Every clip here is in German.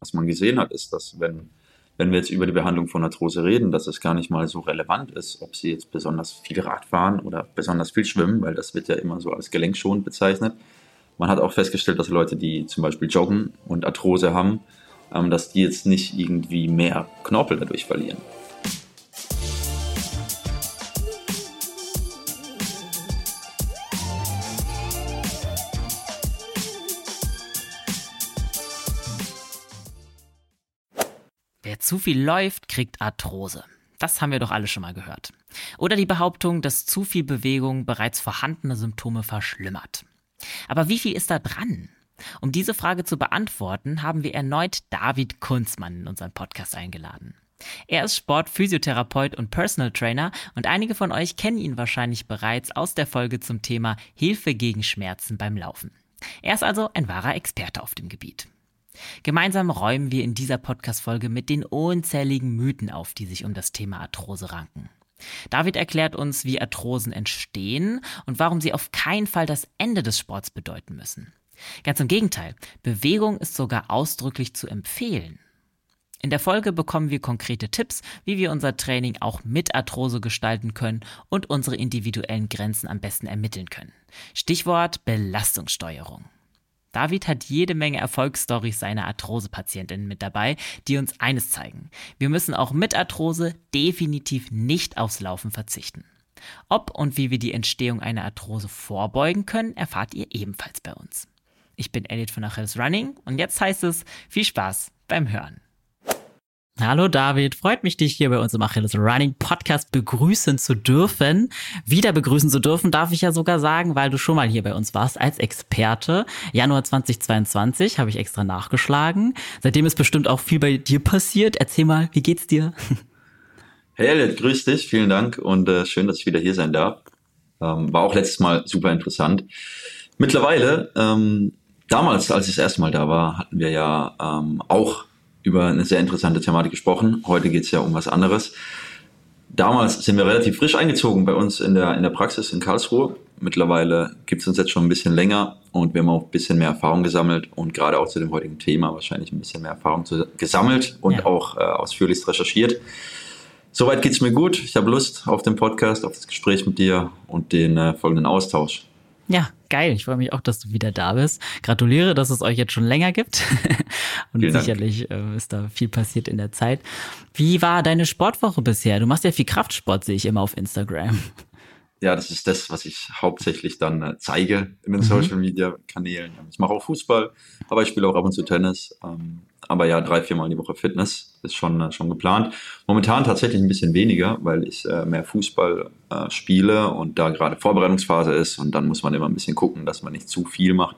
was man gesehen hat, ist, dass wenn, wenn wir jetzt über die Behandlung von Arthrose reden, dass es gar nicht mal so relevant ist, ob sie jetzt besonders viel Rad fahren oder besonders viel schwimmen, weil das wird ja immer so als gelenkschonend bezeichnet. Man hat auch festgestellt, dass Leute, die zum Beispiel joggen und Arthrose haben, ähm, dass die jetzt nicht irgendwie mehr Knorpel dadurch verlieren. Zu viel läuft, kriegt Arthrose. Das haben wir doch alle schon mal gehört. Oder die Behauptung, dass zu viel Bewegung bereits vorhandene Symptome verschlimmert. Aber wie viel ist da dran? Um diese Frage zu beantworten, haben wir erneut David Kunzmann in unseren Podcast eingeladen. Er ist Sportphysiotherapeut und Personal Trainer und einige von euch kennen ihn wahrscheinlich bereits aus der Folge zum Thema Hilfe gegen Schmerzen beim Laufen. Er ist also ein wahrer Experte auf dem Gebiet. Gemeinsam räumen wir in dieser Podcast-Folge mit den unzähligen Mythen auf, die sich um das Thema Arthrose ranken. David erklärt uns, wie Arthrosen entstehen und warum sie auf keinen Fall das Ende des Sports bedeuten müssen. Ganz im Gegenteil, Bewegung ist sogar ausdrücklich zu empfehlen. In der Folge bekommen wir konkrete Tipps, wie wir unser Training auch mit Arthrose gestalten können und unsere individuellen Grenzen am besten ermitteln können. Stichwort Belastungssteuerung. David hat jede Menge Erfolgsstories seiner Arthrose-Patientinnen mit dabei, die uns eines zeigen. Wir müssen auch mit Arthrose definitiv nicht aufs Laufen verzichten. Ob und wie wir die Entstehung einer Arthrose vorbeugen können, erfahrt ihr ebenfalls bei uns. Ich bin Elliot von Achilles Running und jetzt heißt es viel Spaß beim Hören. Hallo David, freut mich, dich hier bei uns im Achilles Running Podcast begrüßen zu dürfen. Wieder begrüßen zu dürfen, darf ich ja sogar sagen, weil du schon mal hier bei uns warst als Experte. Januar 2022 habe ich extra nachgeschlagen. Seitdem ist bestimmt auch viel bei dir passiert. Erzähl mal, wie geht's dir? Hey Elliot, grüß dich, vielen Dank und äh, schön, dass ich wieder hier sein darf. Ähm, war auch letztes Mal super interessant. Mittlerweile, ähm, damals, als ich das erste Mal da war, hatten wir ja ähm, auch über eine sehr interessante Thematik gesprochen. Heute geht es ja um was anderes. Damals sind wir relativ frisch eingezogen bei uns in der, in der Praxis in Karlsruhe. Mittlerweile gibt es uns jetzt schon ein bisschen länger und wir haben auch ein bisschen mehr Erfahrung gesammelt und gerade auch zu dem heutigen Thema wahrscheinlich ein bisschen mehr Erfahrung zu, gesammelt und ja. auch äh, ausführlichst recherchiert. Soweit geht es mir gut. Ich habe Lust auf den Podcast, auf das Gespräch mit dir und den äh, folgenden Austausch. Ja, geil. Ich freue mich auch, dass du wieder da bist. Gratuliere, dass es euch jetzt schon länger gibt. Und Vielen sicherlich äh, ist da viel passiert in der Zeit. Wie war deine Sportwoche bisher? Du machst ja viel Kraftsport, sehe ich immer auf Instagram. Ja, das ist das, was ich hauptsächlich dann äh, zeige in den mhm. Social Media Kanälen. Ich mache auch Fußball, aber ich spiele auch ab und zu Tennis. Ähm, aber ja, drei, viermal die Woche Fitness ist schon, äh, schon geplant. Momentan tatsächlich ein bisschen weniger, weil ich äh, mehr Fußball äh, spiele und da gerade Vorbereitungsphase ist und dann muss man immer ein bisschen gucken, dass man nicht zu viel macht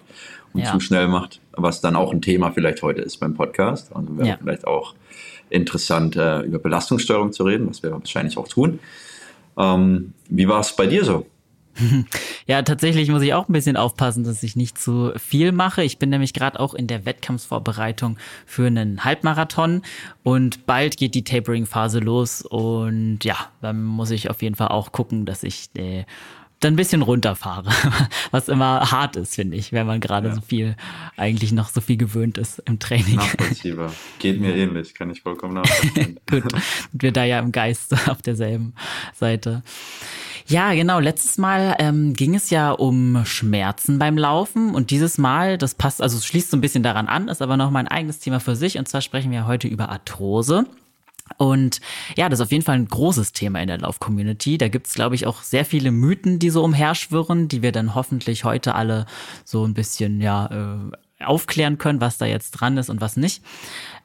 und ja. zu schnell macht, was dann auch ein Thema vielleicht heute ist beim Podcast. Also wäre ja. vielleicht auch interessant, äh, über Belastungssteuerung zu reden, was wir wahrscheinlich auch tun. Ähm, wie war es bei dir so? Ja, tatsächlich muss ich auch ein bisschen aufpassen, dass ich nicht zu viel mache. Ich bin nämlich gerade auch in der Wettkampfvorbereitung für einen Halbmarathon und bald geht die Tapering-Phase los und ja, dann muss ich auf jeden Fall auch gucken, dass ich äh, dann ein bisschen runterfahre, was immer hart ist, finde ich, wenn man gerade ja. so viel, eigentlich noch so viel gewöhnt ist im Training. Nachvollziehbar. Geht mir ähnlich, kann ich vollkommen nachvollziehen. Gut, wir da ja im Geist auf derselben Seite. Ja, genau. Letztes Mal ähm, ging es ja um Schmerzen beim Laufen und dieses Mal, das passt, also es schließt so ein bisschen daran an, ist aber noch mal ein eigenes Thema für sich und zwar sprechen wir heute über Arthrose. Und ja, das ist auf jeden Fall ein großes Thema in der Lauf-Community. Da gibt es, glaube ich, auch sehr viele Mythen, die so umherschwirren, die wir dann hoffentlich heute alle so ein bisschen ja, äh, aufklären können, was da jetzt dran ist und was nicht.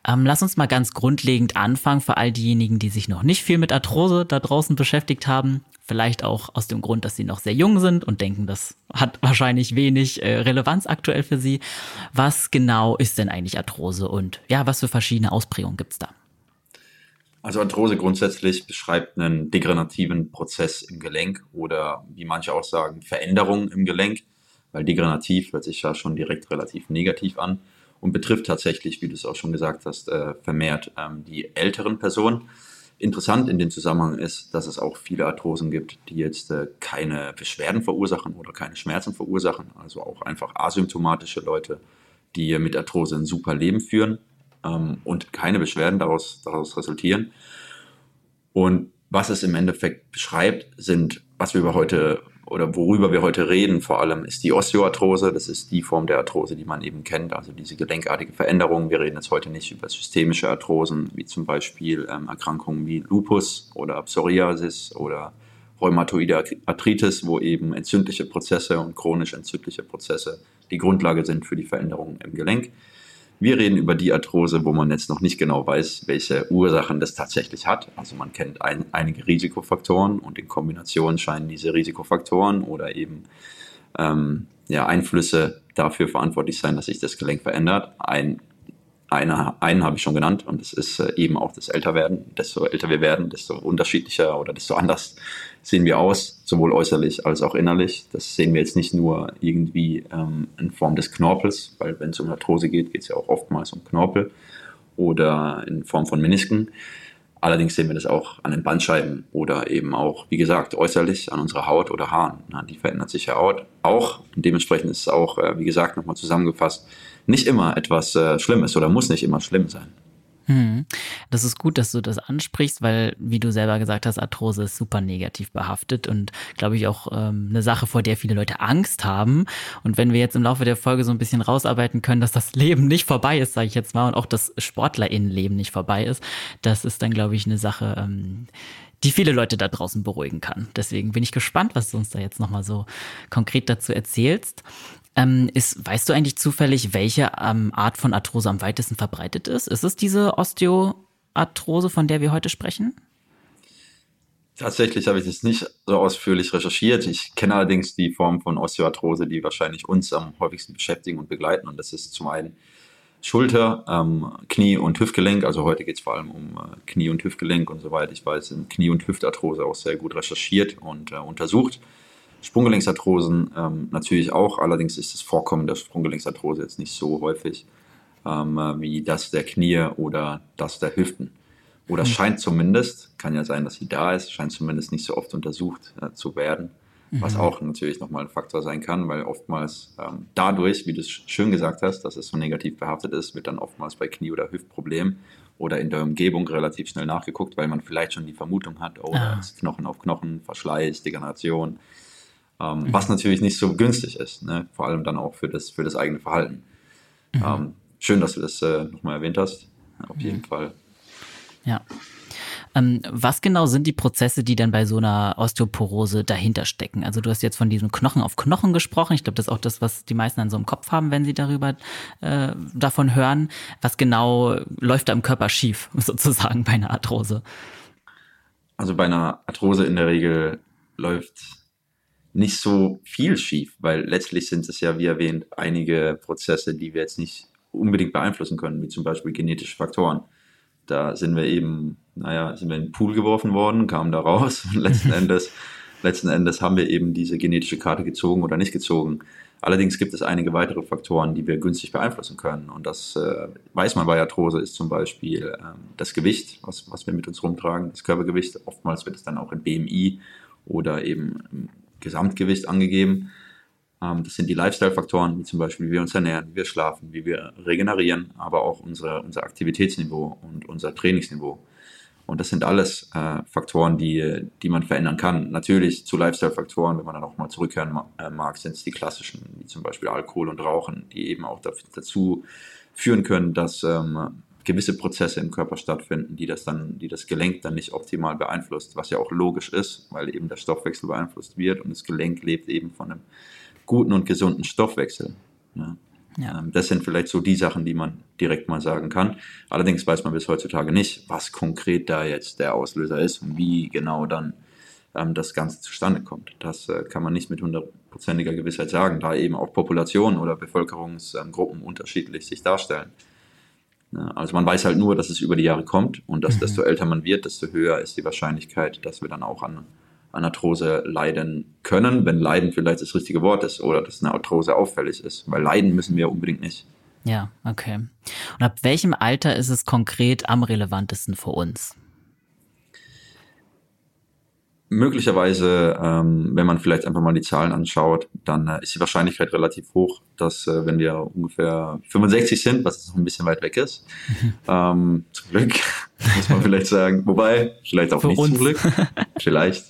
Ähm, lass uns mal ganz grundlegend anfangen für all diejenigen, die sich noch nicht viel mit Arthrose da draußen beschäftigt haben. Vielleicht auch aus dem Grund, dass sie noch sehr jung sind und denken, das hat wahrscheinlich wenig äh, Relevanz aktuell für sie. Was genau ist denn eigentlich Arthrose und ja, was für verschiedene Ausprägungen gibt's da? Also Arthrose grundsätzlich beschreibt einen degenerativen Prozess im Gelenk oder wie manche auch sagen, Veränderungen im Gelenk, weil degenerativ hört sich ja schon direkt relativ negativ an und betrifft tatsächlich, wie du es auch schon gesagt hast, äh, vermehrt ähm, die älteren Personen. Interessant in dem Zusammenhang ist, dass es auch viele Arthrosen gibt, die jetzt äh, keine Beschwerden verursachen oder keine Schmerzen verursachen, also auch einfach asymptomatische Leute, die mit Arthrose ein super Leben führen ähm, und keine Beschwerden daraus, daraus resultieren. Und was es im Endeffekt beschreibt, sind, was wir über heute oder worüber wir heute reden, vor allem ist die Osteoarthrose. Das ist die Form der Arthrose, die man eben kennt, also diese gelenkartige Veränderung. Wir reden jetzt heute nicht über systemische Arthrosen, wie zum Beispiel ähm, Erkrankungen wie Lupus oder Psoriasis oder rheumatoide Arthritis, wo eben entzündliche Prozesse und chronisch entzündliche Prozesse die Grundlage sind für die Veränderungen im Gelenk. Wir reden über die Arthrose, wo man jetzt noch nicht genau weiß, welche Ursachen das tatsächlich hat. Also man kennt ein, einige Risikofaktoren und in Kombination scheinen diese Risikofaktoren oder eben ähm, ja, Einflüsse dafür verantwortlich sein, dass sich das Gelenk verändert. Ein eine, einen habe ich schon genannt und das ist äh, eben auch das Älterwerden. Desto älter wir werden, desto unterschiedlicher oder desto anders sehen wir aus, sowohl äußerlich als auch innerlich. Das sehen wir jetzt nicht nur irgendwie ähm, in Form des Knorpels, weil wenn es um Arthrose geht, geht es ja auch oftmals um Knorpel oder in Form von Menisken. Allerdings sehen wir das auch an den Bandscheiben oder eben auch, wie gesagt, äußerlich an unserer Haut oder Haaren. Na, die verändert sich ja auch. Dementsprechend ist es auch, äh, wie gesagt, nochmal zusammengefasst, nicht immer etwas äh, Schlimmes oder muss nicht immer schlimm sein. Hm. Das ist gut, dass du das ansprichst, weil, wie du selber gesagt hast, Arthrose ist super negativ behaftet und, glaube ich, auch ähm, eine Sache, vor der viele Leute Angst haben. Und wenn wir jetzt im Laufe der Folge so ein bisschen rausarbeiten können, dass das Leben nicht vorbei ist, sage ich jetzt mal, und auch das SportlerInnenleben nicht vorbei ist, das ist dann, glaube ich, eine Sache, ähm, die viele Leute da draußen beruhigen kann. Deswegen bin ich gespannt, was du uns da jetzt nochmal so konkret dazu erzählst. Ähm, ist, weißt du eigentlich zufällig, welche ähm, Art von Arthrose am weitesten verbreitet ist? Ist es diese Osteoarthrose, von der wir heute sprechen? Tatsächlich habe ich das nicht so ausführlich recherchiert. Ich kenne allerdings die Form von Osteoarthrose, die wahrscheinlich uns am häufigsten beschäftigen und begleiten. Und das ist zum einen Schulter, ähm, Knie und Hüftgelenk. Also heute geht es vor allem um äh, Knie und Hüftgelenk und soweit ich weiß, sind Knie- und Hüftarthrose auch sehr gut recherchiert und äh, untersucht. Sprunggelenksarthrosen ähm, natürlich auch, allerdings ist das Vorkommen der Sprunggelenksarthrose jetzt nicht so häufig ähm, äh, wie das der Knie oder das der Hüften. Oder mhm. scheint zumindest, kann ja sein, dass sie da ist, scheint zumindest nicht so oft untersucht äh, zu werden. Mhm. Was auch natürlich nochmal ein Faktor sein kann, weil oftmals ähm, dadurch, wie du es schön gesagt hast, dass es so negativ behaftet ist, wird dann oftmals bei Knie- oder Hüftproblemen oder in der Umgebung relativ schnell nachgeguckt, weil man vielleicht schon die Vermutung hat, oh, ah. Knochen auf Knochen, Verschleiß, Degeneration ähm, mhm. was natürlich nicht so günstig ist, ne? vor allem dann auch für das, für das eigene Verhalten. Mhm. Ähm, schön, dass du das äh, nochmal erwähnt hast, auf jeden mhm. Fall. Ja. Ähm, was genau sind die Prozesse, die dann bei so einer Osteoporose dahinter stecken? Also du hast jetzt von diesem Knochen auf Knochen gesprochen. Ich glaube, das ist auch das, was die meisten dann so im Kopf haben, wenn sie darüber äh, davon hören. Was genau läuft da im Körper schief, sozusagen bei einer Arthrose? Also bei einer Arthrose in der Regel läuft nicht so viel schief, weil letztlich sind es ja, wie erwähnt, einige Prozesse, die wir jetzt nicht unbedingt beeinflussen können, wie zum Beispiel genetische Faktoren. Da sind wir eben, naja, sind wir in den Pool geworfen worden, kamen da raus und letzten Endes, letzten Endes haben wir eben diese genetische Karte gezogen oder nicht gezogen. Allerdings gibt es einige weitere Faktoren, die wir günstig beeinflussen können. Und das äh, weiß man bei Arthrose ist zum Beispiel ähm, das Gewicht, was, was wir mit uns rumtragen, das Körpergewicht. Oftmals wird es dann auch in BMI oder eben Gesamtgewicht angegeben. Ähm, das sind die Lifestyle-Faktoren, wie zum Beispiel, wie wir uns ernähren, wie wir schlafen, wie wir regenerieren, aber auch unsere, unser Aktivitätsniveau und unser Trainingsniveau. Und das sind alles äh, Faktoren, die, die man verändern kann. Natürlich zu Lifestyle-Faktoren, wenn man dann auch mal zurückhören äh, mag, sind es die klassischen, wie zum Beispiel Alkohol und Rauchen, die eben auch dazu führen können, dass ähm, gewisse Prozesse im Körper stattfinden, die das dann, die das Gelenk dann nicht optimal beeinflusst, was ja auch logisch ist, weil eben der Stoffwechsel beeinflusst wird und das Gelenk lebt eben von einem guten und gesunden Stoffwechsel. Ja. Ja. Ähm, das sind vielleicht so die Sachen, die man direkt mal sagen kann. Allerdings weiß man bis heutzutage nicht, was konkret da jetzt der Auslöser ist und wie genau dann ähm, das Ganze zustande kommt. Das äh, kann man nicht mit hundertprozentiger Gewissheit sagen, da eben auch Populationen oder Bevölkerungsgruppen unterschiedlich sich darstellen. Also man weiß halt nur, dass es über die Jahre kommt und dass mhm. desto älter man wird, desto höher ist die Wahrscheinlichkeit, dass wir dann auch an, an Arthrose leiden können, wenn Leiden vielleicht das richtige Wort ist oder dass eine Arthrose auffällig ist, weil leiden müssen wir unbedingt nicht. Ja, okay. Und ab welchem Alter ist es konkret am relevantesten für uns? Möglicherweise, ähm, wenn man vielleicht einfach mal die Zahlen anschaut, dann äh, ist die Wahrscheinlichkeit relativ hoch, dass äh, wenn wir ungefähr 65 sind, was noch ein bisschen weit weg ist, ähm, zum Glück, muss man vielleicht sagen, wobei, vielleicht auch Für nicht uns. zum Glück, vielleicht,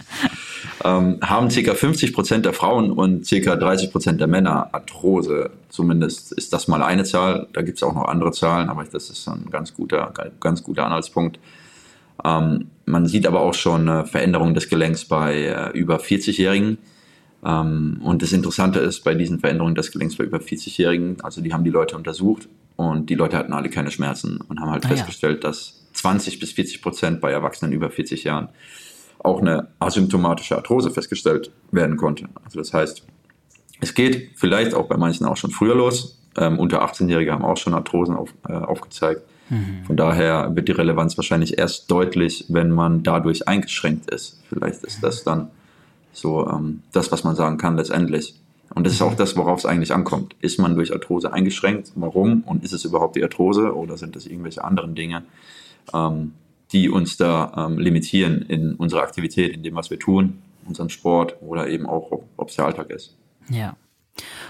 ähm, haben ca. 50 Prozent der Frauen und ca. 30 Prozent der Männer Arthrose. Zumindest ist das mal eine Zahl. Da gibt es auch noch andere Zahlen, aber das ist ein ganz guter, ganz guter Anhaltspunkt. Ähm, man sieht aber auch schon eine Veränderung des Gelenks bei äh, über 40-Jährigen. Ähm, und das Interessante ist bei diesen Veränderungen des Gelenks bei über 40-Jährigen, also die haben die Leute untersucht und die Leute hatten alle keine Schmerzen und haben halt ah, festgestellt, ja. dass 20 bis 40 Prozent bei Erwachsenen über 40 Jahren auch eine asymptomatische Arthrose festgestellt werden konnte. Also das heißt, es geht vielleicht auch bei manchen auch schon früher los. Ähm, unter 18-Jährige haben auch schon Arthrosen auf, äh, aufgezeigt. Mhm. Von daher wird die Relevanz wahrscheinlich erst deutlich, wenn man dadurch eingeschränkt ist. Vielleicht ist das dann so ähm, das, was man sagen kann letztendlich. Und das ist auch das, worauf es eigentlich ankommt. Ist man durch Arthrose eingeschränkt? Warum? Und ist es überhaupt die Arthrose oder sind das irgendwelche anderen Dinge, ähm, die uns da ähm, limitieren in unserer Aktivität, in dem, was wir tun, unseren Sport oder eben auch, ob es der Alltag ist? Ja.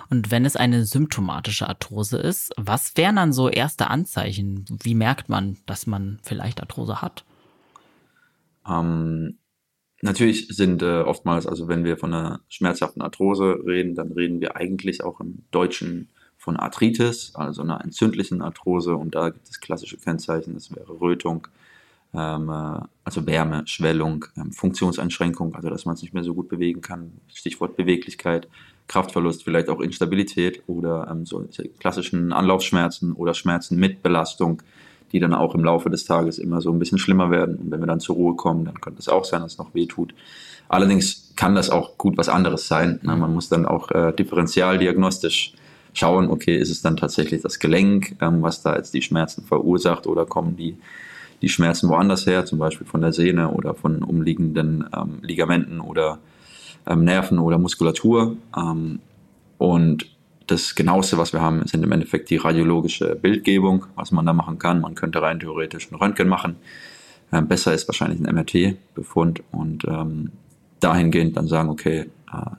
Und wenn es eine symptomatische Arthrose ist, was wären dann so erste Anzeichen? Wie merkt man, dass man vielleicht Arthrose hat? Ähm, natürlich sind äh, oftmals, also wenn wir von einer schmerzhaften Arthrose reden, dann reden wir eigentlich auch im Deutschen von Arthritis, also einer entzündlichen Arthrose. Und da gibt es klassische Kennzeichen, das wäre Rötung, ähm, äh, also Wärme, Schwellung, ähm, Funktionseinschränkung, also dass man es nicht mehr so gut bewegen kann, Stichwort Beweglichkeit, Kraftverlust, vielleicht auch Instabilität oder ähm, so klassischen Anlaufschmerzen oder Schmerzen mit Belastung, die dann auch im Laufe des Tages immer so ein bisschen schlimmer werden. Und wenn wir dann zur Ruhe kommen, dann könnte es auch sein, dass es noch weh tut. Allerdings kann das auch gut was anderes sein. Ne? Man muss dann auch äh, differentialdiagnostisch schauen, okay, ist es dann tatsächlich das Gelenk, ähm, was da jetzt die Schmerzen verursacht oder kommen die, die Schmerzen woanders her, zum Beispiel von der Sehne oder von umliegenden ähm, Ligamenten oder ähm, Nerven oder Muskulatur. Ähm, und das genaueste, was wir haben, sind im Endeffekt die radiologische Bildgebung, was man da machen kann. Man könnte rein theoretisch ein Röntgen machen. Ähm, besser ist wahrscheinlich ein MRT-Befund und ähm, dahingehend dann sagen, okay, äh,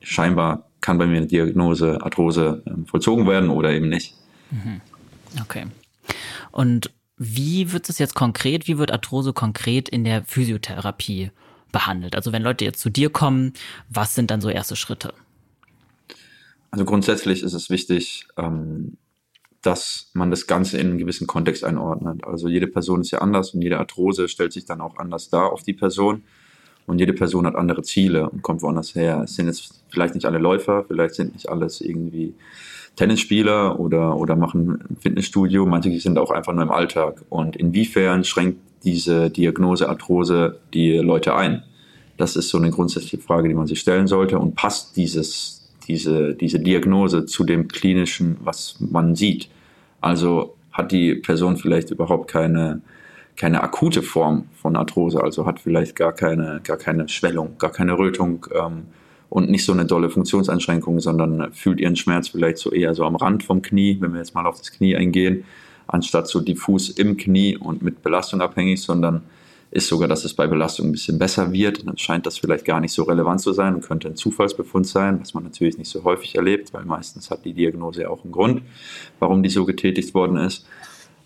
scheinbar kann bei mir eine Diagnose Arthrose äh, vollzogen werden oder eben nicht. Mhm. Okay. Und wie wird es jetzt konkret, wie wird Arthrose konkret in der Physiotherapie behandelt? Also wenn Leute jetzt zu dir kommen, was sind dann so erste Schritte? Also grundsätzlich ist es wichtig, ähm, dass man das Ganze in einen gewissen Kontext einordnet. Also jede Person ist ja anders und jede Arthrose stellt sich dann auch anders dar auf die Person. Und jede Person hat andere Ziele und kommt woanders her. Es sind jetzt vielleicht nicht alle Läufer, vielleicht sind nicht alles irgendwie Tennisspieler oder, oder machen ein Fitnessstudio. Manche sind auch einfach nur im Alltag. Und inwiefern schränkt diese Diagnose Arthrose die Leute ein? Das ist so eine grundsätzliche Frage, die man sich stellen sollte. Und passt dieses, diese, diese Diagnose zu dem klinischen, was man sieht? Also hat die Person vielleicht überhaupt keine, keine akute Form von Arthrose, also hat vielleicht gar keine, gar keine Schwellung, gar keine Rötung ähm, und nicht so eine dolle Funktionseinschränkung, sondern fühlt ihren Schmerz vielleicht so eher so am Rand vom Knie, wenn wir jetzt mal auf das Knie eingehen anstatt so diffus im Knie und mit Belastung abhängig, sondern ist sogar, dass es bei Belastung ein bisschen besser wird. Dann scheint das vielleicht gar nicht so relevant zu sein und könnte ein Zufallsbefund sein, was man natürlich nicht so häufig erlebt, weil meistens hat die Diagnose ja auch einen Grund, warum die so getätigt worden ist.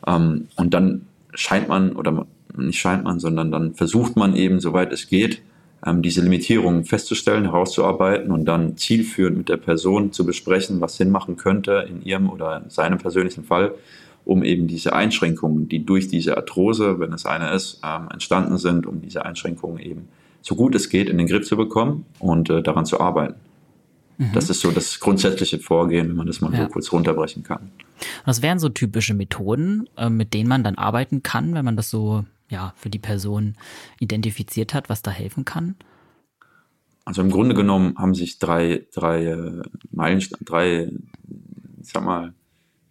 Ähm, und dann scheint man, oder nicht scheint man, sondern dann versucht man eben, soweit es geht, ähm, diese Limitierungen festzustellen, herauszuarbeiten und dann zielführend mit der Person zu besprechen, was Sinn machen könnte in ihrem oder seinem persönlichen Fall um eben diese Einschränkungen, die durch diese Arthrose, wenn es eine ist, ähm, entstanden sind, um diese Einschränkungen eben so gut es geht in den Griff zu bekommen und äh, daran zu arbeiten. Mhm. Das ist so das grundsätzliche Vorgehen, wenn man das mal ja. so kurz runterbrechen kann. Was wären so typische Methoden, äh, mit denen man dann arbeiten kann, wenn man das so ja, für die Person identifiziert hat, was da helfen kann? Also im Grunde genommen haben sich drei, drei äh, Meilensteine, drei, ich sag mal,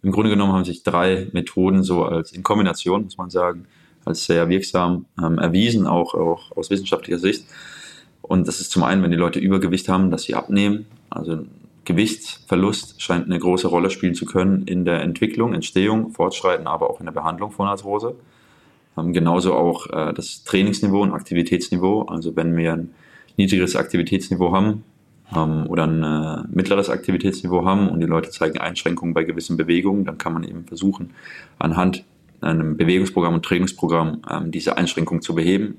im Grunde genommen haben sich drei Methoden so als in Kombination, muss man sagen, als sehr wirksam ähm, erwiesen, auch, auch aus wissenschaftlicher Sicht. Und das ist zum einen, wenn die Leute Übergewicht haben, dass sie abnehmen. Also Gewichtsverlust scheint eine große Rolle spielen zu können in der Entwicklung, Entstehung, Fortschreiten, aber auch in der Behandlung von Arthrose. Ähm, genauso auch äh, das Trainingsniveau und Aktivitätsniveau. Also wenn wir ein niedrigeres Aktivitätsniveau haben ähm, oder ein äh, mittleres Aktivitätsniveau haben und die Leute zeigen Einschränkungen bei gewissen Bewegungen, dann kann man eben versuchen, anhand einem Bewegungsprogramm und Trainingsprogramm ähm, diese Einschränkungen zu beheben.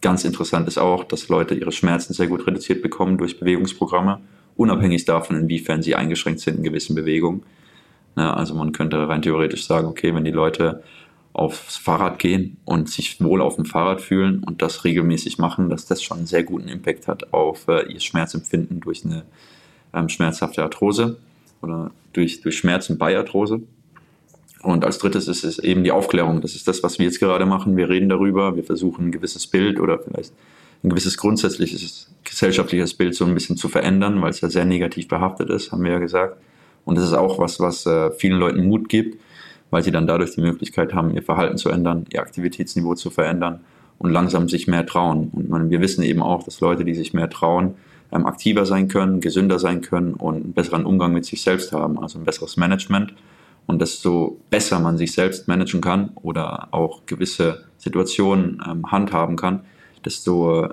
Ganz interessant ist auch, dass Leute ihre Schmerzen sehr gut reduziert bekommen durch Bewegungsprogramme, unabhängig davon, inwiefern sie eingeschränkt sind in gewissen Bewegungen. Ja, also man könnte rein theoretisch sagen, okay, wenn die Leute aufs Fahrrad gehen und sich wohl auf dem Fahrrad fühlen und das regelmäßig machen, dass das schon einen sehr guten Impact hat auf äh, ihr Schmerzempfinden durch eine ähm, schmerzhafte Arthrose oder durch, durch Schmerzen bei Arthrose. Und als drittes ist es eben die Aufklärung. Das ist das, was wir jetzt gerade machen. Wir reden darüber, wir versuchen ein gewisses Bild oder vielleicht ein gewisses grundsätzliches gesellschaftliches Bild so ein bisschen zu verändern, weil es ja sehr negativ behaftet ist, haben wir ja gesagt. Und das ist auch was, was äh, vielen Leuten Mut gibt, weil sie dann dadurch die Möglichkeit haben, ihr Verhalten zu ändern, ihr Aktivitätsniveau zu verändern und langsam sich mehr trauen. Und man, wir wissen eben auch, dass Leute, die sich mehr trauen, ähm, aktiver sein können, gesünder sein können und einen besseren Umgang mit sich selbst haben, also ein besseres Management. Und desto besser man sich selbst managen kann oder auch gewisse Situationen ähm, handhaben kann, desto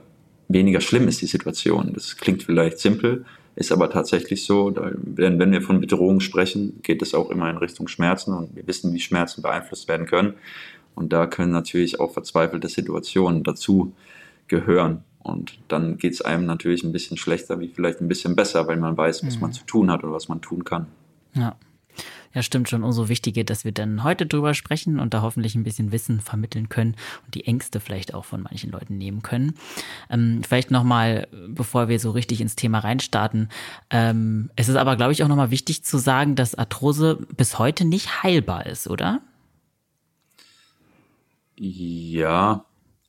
weniger schlimm ist die Situation. Das klingt vielleicht simpel, ist aber tatsächlich so, denn wenn wir von Bedrohung sprechen, geht es auch immer in Richtung Schmerzen und wir wissen, wie Schmerzen beeinflusst werden können. Und da können natürlich auch verzweifelte Situationen dazu gehören. Und dann geht es einem natürlich ein bisschen schlechter, wie vielleicht ein bisschen besser, weil man weiß, was mhm. man zu tun hat oder was man tun kann. Ja. Ja, stimmt schon. Umso wichtiger, dass wir dann heute drüber sprechen und da hoffentlich ein bisschen Wissen vermitteln können und die Ängste vielleicht auch von manchen Leuten nehmen können. Ähm, vielleicht nochmal, bevor wir so richtig ins Thema reinstarten. Ähm, es ist aber, glaube ich, auch nochmal wichtig zu sagen, dass Arthrose bis heute nicht heilbar ist, oder? Ja,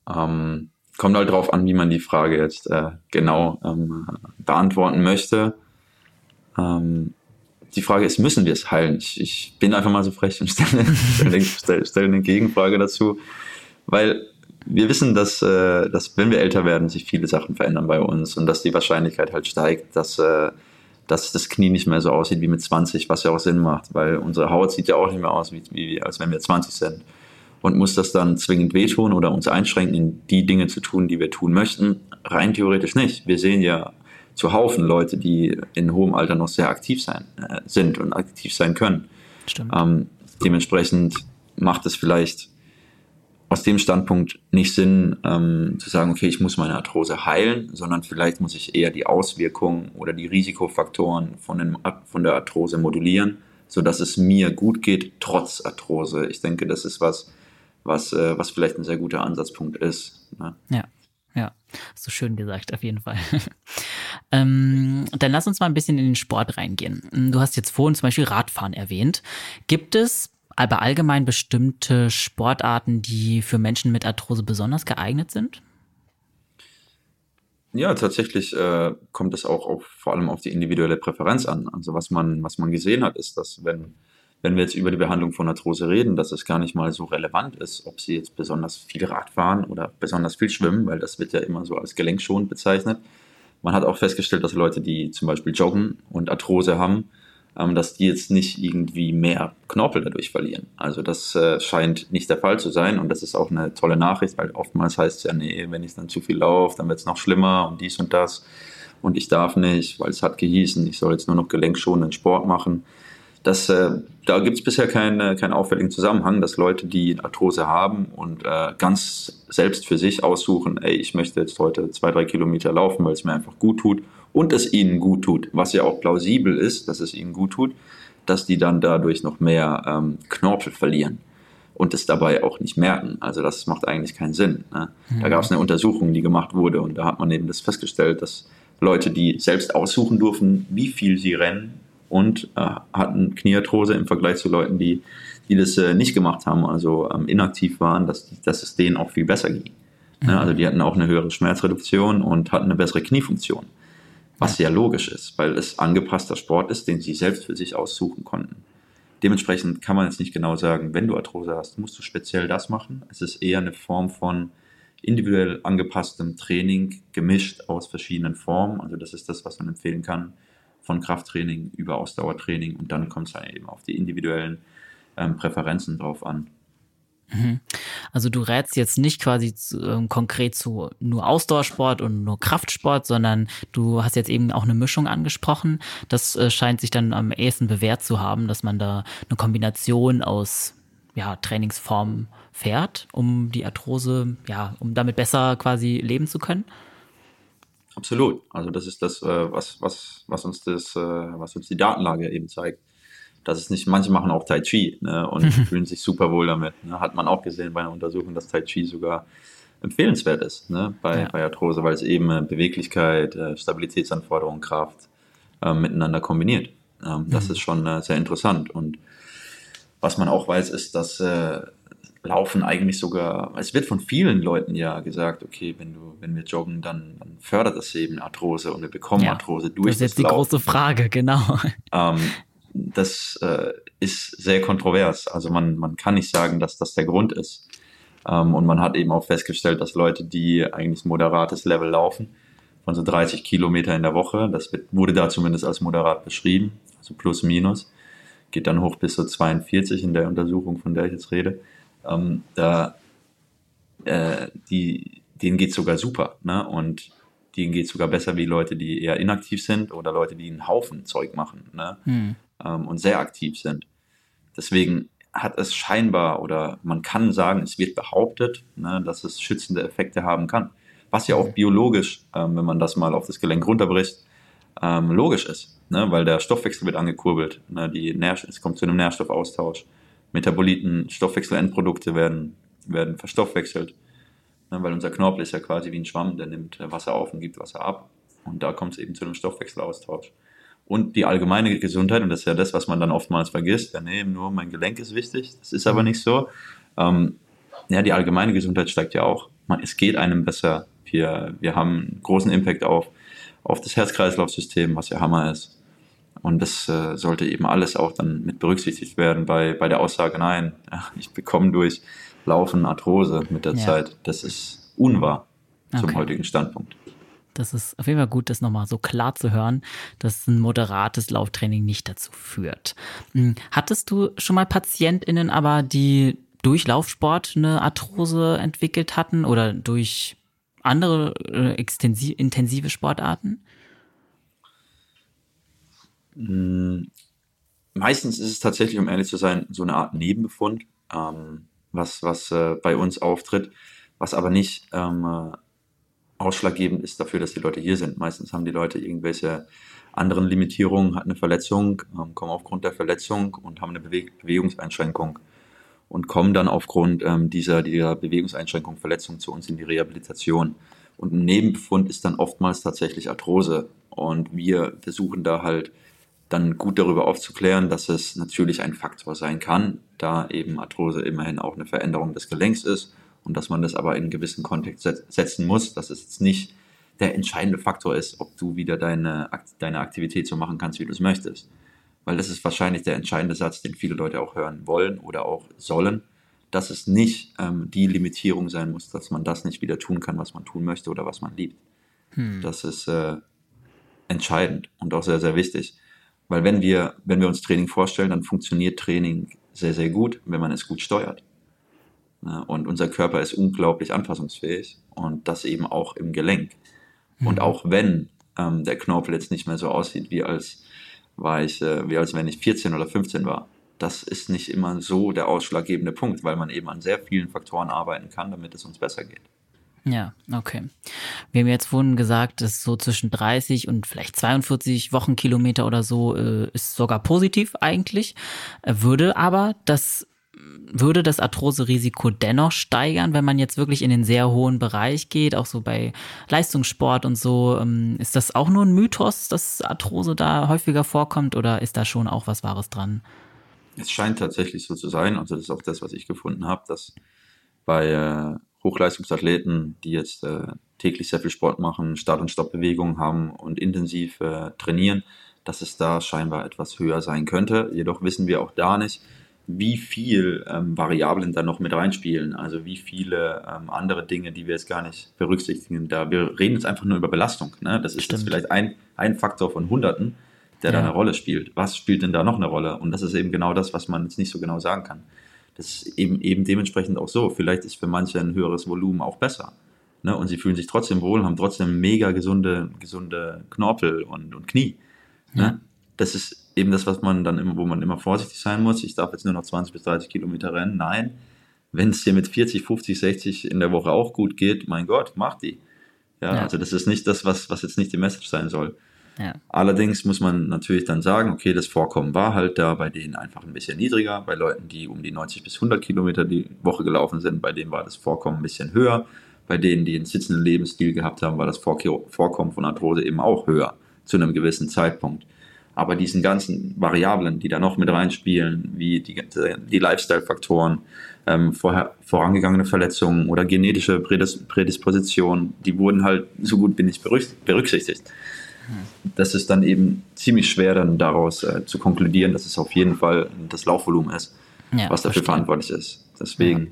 ähm, kommt halt drauf an, wie man die Frage jetzt äh, genau ähm, beantworten möchte. Ähm, die Frage ist, müssen wir es heilen? Ich, ich bin einfach mal so frech und stelle, stelle, stelle, stelle eine Gegenfrage dazu, weil wir wissen, dass, äh, dass wenn wir älter werden, sich viele Sachen verändern bei uns und dass die Wahrscheinlichkeit halt steigt, dass, äh, dass das Knie nicht mehr so aussieht wie mit 20, was ja auch Sinn macht, weil unsere Haut sieht ja auch nicht mehr aus, wie, wie als wenn wir 20 sind. Und muss das dann zwingend wehtun oder uns einschränken, in die Dinge zu tun, die wir tun möchten? Rein theoretisch nicht. Wir sehen ja zu Haufen Leute, die in hohem Alter noch sehr aktiv sein, äh, sind und aktiv sein können. Ähm, dementsprechend macht es vielleicht aus dem Standpunkt nicht Sinn, ähm, zu sagen, okay, ich muss meine Arthrose heilen, sondern vielleicht muss ich eher die Auswirkungen oder die Risikofaktoren von, den, von der Arthrose modulieren, sodass es mir gut geht, trotz Arthrose. Ich denke, das ist was, was, äh, was vielleicht ein sehr guter Ansatzpunkt ist. Ne? Ja. Ja, so schön gesagt, auf jeden Fall. ähm, dann lass uns mal ein bisschen in den Sport reingehen. Du hast jetzt vorhin zum Beispiel Radfahren erwähnt. Gibt es aber allgemein bestimmte Sportarten, die für Menschen mit Arthrose besonders geeignet sind? Ja, tatsächlich äh, kommt es auch auf, vor allem auf die individuelle Präferenz an. Also was man, was man gesehen hat, ist, dass wenn wenn wir jetzt über die Behandlung von Arthrose reden, dass es gar nicht mal so relevant ist, ob sie jetzt besonders viel Rad fahren oder besonders viel schwimmen, weil das wird ja immer so als gelenkschonend bezeichnet. Man hat auch festgestellt, dass Leute, die zum Beispiel joggen und Arthrose haben, ähm, dass die jetzt nicht irgendwie mehr Knorpel dadurch verlieren. Also das äh, scheint nicht der Fall zu sein und das ist auch eine tolle Nachricht, weil oftmals heißt es ja, nee, wenn ich dann zu viel laufe, dann wird es noch schlimmer und dies und das und ich darf nicht, weil es hat gehießen, ich soll jetzt nur noch gelenkschonenden Sport machen das, äh, da gibt es bisher keinen keinen auffälligen Zusammenhang, dass Leute, die Arthrose haben und äh, ganz selbst für sich aussuchen, ey, ich möchte jetzt heute zwei, drei Kilometer laufen, weil es mir einfach gut tut und es ihnen gut tut, was ja auch plausibel ist, dass es ihnen gut tut, dass die dann dadurch noch mehr ähm, Knorpel verlieren und es dabei auch nicht merken. Also das macht eigentlich keinen Sinn. Ne? Mhm. Da gab es eine Untersuchung, die gemacht wurde und da hat man eben das festgestellt, dass Leute, die selbst aussuchen durften, wie viel sie rennen, und äh, hatten Kniearthrose im Vergleich zu Leuten, die, die das äh, nicht gemacht haben, also ähm, inaktiv waren, dass, dass es denen auch viel besser ging. Mhm. Ja, also die hatten auch eine höhere Schmerzreduktion und hatten eine bessere Kniefunktion. Was ja. sehr logisch ist, weil es angepasster Sport ist, den sie selbst für sich aussuchen konnten. Dementsprechend kann man jetzt nicht genau sagen, wenn du Arthrose hast, musst du speziell das machen. Es ist eher eine Form von individuell angepasstem Training, gemischt aus verschiedenen Formen. Also das ist das, was man empfehlen kann von Krafttraining über Ausdauertraining und dann kommt es halt eben auf die individuellen ähm, Präferenzen drauf an. Mhm. Also du rätst jetzt nicht quasi äh, konkret zu nur Ausdauersport und nur Kraftsport, sondern du hast jetzt eben auch eine Mischung angesprochen. Das äh, scheint sich dann am ehesten bewährt zu haben, dass man da eine Kombination aus ja, Trainingsformen fährt, um die Arthrose, ja, um damit besser quasi leben zu können. Absolut. Also das ist das, äh, was, was, was uns das, äh, was uns die Datenlage eben zeigt. Das ist nicht, manche machen auch Tai Chi ne, und fühlen sich super wohl damit. Ne. Hat man auch gesehen bei einer Untersuchung, dass Tai Chi sogar empfehlenswert ist ne, bei, ja. bei Arthrose, weil es eben Beweglichkeit, äh, Stabilitätsanforderungen, Kraft äh, miteinander kombiniert. Ähm, das mhm. ist schon äh, sehr interessant. Und was man auch weiß, ist, dass äh, Laufen eigentlich sogar, es wird von vielen Leuten ja gesagt, okay, wenn du, wenn wir joggen, dann, dann fördert das eben Arthrose und wir bekommen ja, Arthrose durch. Das ist jetzt die Laufen. große Frage, genau. Ähm, das äh, ist sehr kontrovers. Also man, man kann nicht sagen, dass das der Grund ist. Ähm, und man hat eben auch festgestellt, dass Leute, die eigentlich moderates Level laufen, von so 30 Kilometer in der Woche, das wird, wurde da zumindest als moderat beschrieben, also plus minus, geht dann hoch bis so 42 in der Untersuchung, von der ich jetzt rede ähm, da, äh, die, denen geht sogar super. Ne? Und denen geht sogar besser wie Leute, die eher inaktiv sind oder Leute, die einen Haufen Zeug machen ne? Mhm. Ähm, und sehr aktiv sind. Deswegen hat es scheinbar oder man kann sagen, es wird behauptet, ne, dass es schützende Effekte haben kann. Was ja auch biologisch, ähm, wenn man das mal auf das Gelenk runterbricht, ähm, logisch ist, ne, weil der Stoffwechsel wird angekurbelt. Ne, die Nährst es kommt zu einem Nährstoffaustausch. Metaboliten, Stoffwechselendprodukte werden, werden verstoffwechselt. Ne, weil unser Knorpel ist ja quasi wie ein Schwamm, der nimmt Wasser auf und gibt Wasser ab. Und da kommt es eben zu einem Stoffwechselaustausch. Und die allgemeine Gesundheit, und das ist ja das, was man dann oftmals vergisst, ja, nee, nur mein Gelenk ist wichtig, das ist aber nicht so. Ähm, ja, die allgemeine Gesundheit steigt ja auch. Es geht einem besser. Wir, wir haben einen großen Impact auf, auf das Herz-Kreislauf-System, was ja Hammer ist. Und das äh, sollte eben alles auch dann mit berücksichtigt werden bei, bei der Aussage, nein, ich bekomme durch Laufen Arthrose mit der ja. Zeit. Das ist unwahr zum okay. heutigen Standpunkt. Das ist auf jeden Fall gut, das nochmal so klar zu hören, dass ein moderates Lauftraining nicht dazu führt. Hm, hattest du schon mal PatientInnen aber, die durch Laufsport eine Arthrose entwickelt hatten oder durch andere äh, intensive Sportarten? Hm, meistens ist es tatsächlich, um ehrlich zu sein, so eine Art Nebenbefund, ähm, was, was äh, bei uns auftritt, was aber nicht ähm, äh, ausschlaggebend ist dafür, dass die Leute hier sind. Meistens haben die Leute irgendwelche anderen Limitierungen, hatten eine Verletzung, ähm, kommen aufgrund der Verletzung und haben eine Bewe Bewegungseinschränkung und kommen dann aufgrund ähm, dieser, dieser Bewegungseinschränkung, Verletzung zu uns in die Rehabilitation. Und ein Nebenbefund ist dann oftmals tatsächlich Arthrose. Und wir versuchen da halt dann gut darüber aufzuklären, dass es natürlich ein Faktor sein kann, da eben Arthrose immerhin auch eine Veränderung des Gelenks ist und dass man das aber in einen gewissen Kontext setzen muss, dass es jetzt nicht der entscheidende Faktor ist, ob du wieder deine, deine Aktivität so machen kannst, wie du es möchtest. Weil das ist wahrscheinlich der entscheidende Satz, den viele Leute auch hören wollen oder auch sollen, dass es nicht ähm, die Limitierung sein muss, dass man das nicht wieder tun kann, was man tun möchte oder was man liebt. Hm. Das ist äh, entscheidend und auch sehr, sehr wichtig. Weil wenn wir, wenn wir uns Training vorstellen, dann funktioniert Training sehr, sehr gut, wenn man es gut steuert. Und unser Körper ist unglaublich anpassungsfähig und das eben auch im Gelenk. Und mhm. auch wenn ähm, der Knorpel jetzt nicht mehr so aussieht, wie als, war ich, äh, wie als wenn ich 14 oder 15 war, das ist nicht immer so der ausschlaggebende Punkt, weil man eben an sehr vielen Faktoren arbeiten kann, damit es uns besser geht. Ja, okay. Wir haben jetzt vorhin gesagt, dass so zwischen 30 und vielleicht 42 Wochenkilometer oder so äh, ist sogar positiv eigentlich. Äh, würde aber das würde das Arthrose-Risiko dennoch steigern, wenn man jetzt wirklich in den sehr hohen Bereich geht, auch so bei Leistungssport und so. Ähm, ist das auch nur ein Mythos, dass Arthrose da häufiger vorkommt oder ist da schon auch was Wahres dran? Es scheint tatsächlich so zu sein, also das ist auch das, was ich gefunden habe, dass bei äh, Hochleistungsathleten, die jetzt äh, täglich sehr viel Sport machen, Start- und Stoppbewegungen haben und intensiv äh, trainieren, dass es da scheinbar etwas höher sein könnte. Jedoch wissen wir auch da nicht, wie viel ähm, Variablen da noch mit reinspielen, also wie viele ähm, andere Dinge, die wir jetzt gar nicht berücksichtigen. Da wir reden jetzt einfach nur über Belastung. Ne? Das ist Stimmt. jetzt vielleicht ein, ein Faktor von Hunderten, der ja. da eine Rolle spielt. Was spielt denn da noch eine Rolle? Und das ist eben genau das, was man jetzt nicht so genau sagen kann. Das ist eben, eben dementsprechend auch so. Vielleicht ist für manche ein höheres Volumen auch besser. Ne? Und sie fühlen sich trotzdem wohl, haben trotzdem mega gesunde, gesunde Knorpel und, und Knie. Ne? Ja. Das ist eben das, was man dann immer, wo man immer vorsichtig sein muss. Ich darf jetzt nur noch 20 bis 30 Kilometer rennen. Nein, wenn es dir mit 40, 50, 60 in der Woche auch gut geht, mein Gott, mach die. Ja, ja, also das ist nicht das, was, was jetzt nicht die Message sein soll. Allerdings muss man natürlich dann sagen, okay, das Vorkommen war halt da bei denen einfach ein bisschen niedriger. Bei Leuten, die um die 90 bis 100 Kilometer die Woche gelaufen sind, bei denen war das Vorkommen ein bisschen höher. Bei denen, die einen sitzenden Lebensstil gehabt haben, war das Vorkommen von Arthrose eben auch höher zu einem gewissen Zeitpunkt. Aber diesen ganzen Variablen, die da noch mit reinspielen, wie die, die Lifestyle-Faktoren, ähm, vorher, vorangegangene Verletzungen oder genetische Prädis Prädispositionen, die wurden halt so gut wie nicht berücksichtigt. Das ist dann eben ziemlich schwer, dann daraus äh, zu konkludieren, dass es auf jeden Fall das Laufvolumen ist, ja, was dafür verstehe. verantwortlich ist. Deswegen, ja.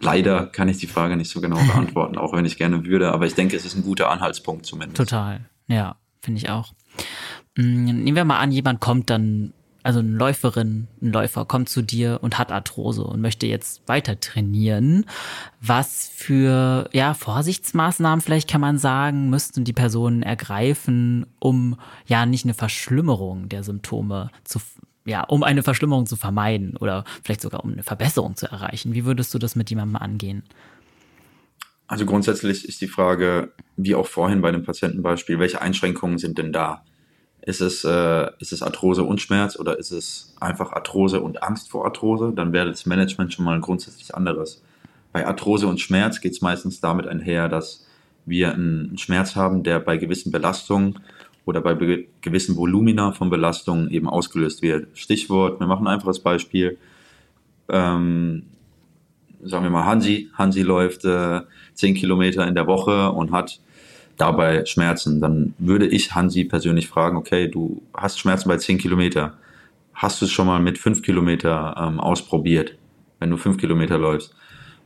leider kann ich die Frage nicht so genau beantworten, auch wenn ich gerne würde, aber ich denke, es ist ein guter Anhaltspunkt zumindest. Total, ja, finde ich auch. Mm, nehmen wir mal an, jemand kommt dann also eine Läuferin, ein Läufer kommt zu dir und hat Arthrose und möchte jetzt weiter trainieren. Was für ja, Vorsichtsmaßnahmen vielleicht kann man sagen, müssten die Personen ergreifen, um ja nicht eine Verschlimmerung der Symptome zu ja, um eine Verschlimmerung zu vermeiden oder vielleicht sogar um eine Verbesserung zu erreichen. Wie würdest du das mit jemandem angehen? Also grundsätzlich ist die Frage, wie auch vorhin bei dem Patientenbeispiel, welche Einschränkungen sind denn da? Ist es, äh, ist es Arthrose und Schmerz oder ist es einfach Arthrose und Angst vor Arthrose? Dann wäre das Management schon mal grundsätzlich anderes. Bei Arthrose und Schmerz geht es meistens damit einher, dass wir einen Schmerz haben, der bei gewissen Belastungen oder bei gewissen Volumina von Belastungen eben ausgelöst wird. Stichwort, wir machen ein einfaches Beispiel. Ähm, sagen wir mal, Hansi. Hansi läuft äh, 10 Kilometer in der Woche und hat dabei Schmerzen, dann würde ich Hansi persönlich fragen, okay, du hast Schmerzen bei 10 Kilometer. Hast du es schon mal mit 5 Kilometer ähm, ausprobiert, wenn du 5 Kilometer läufst?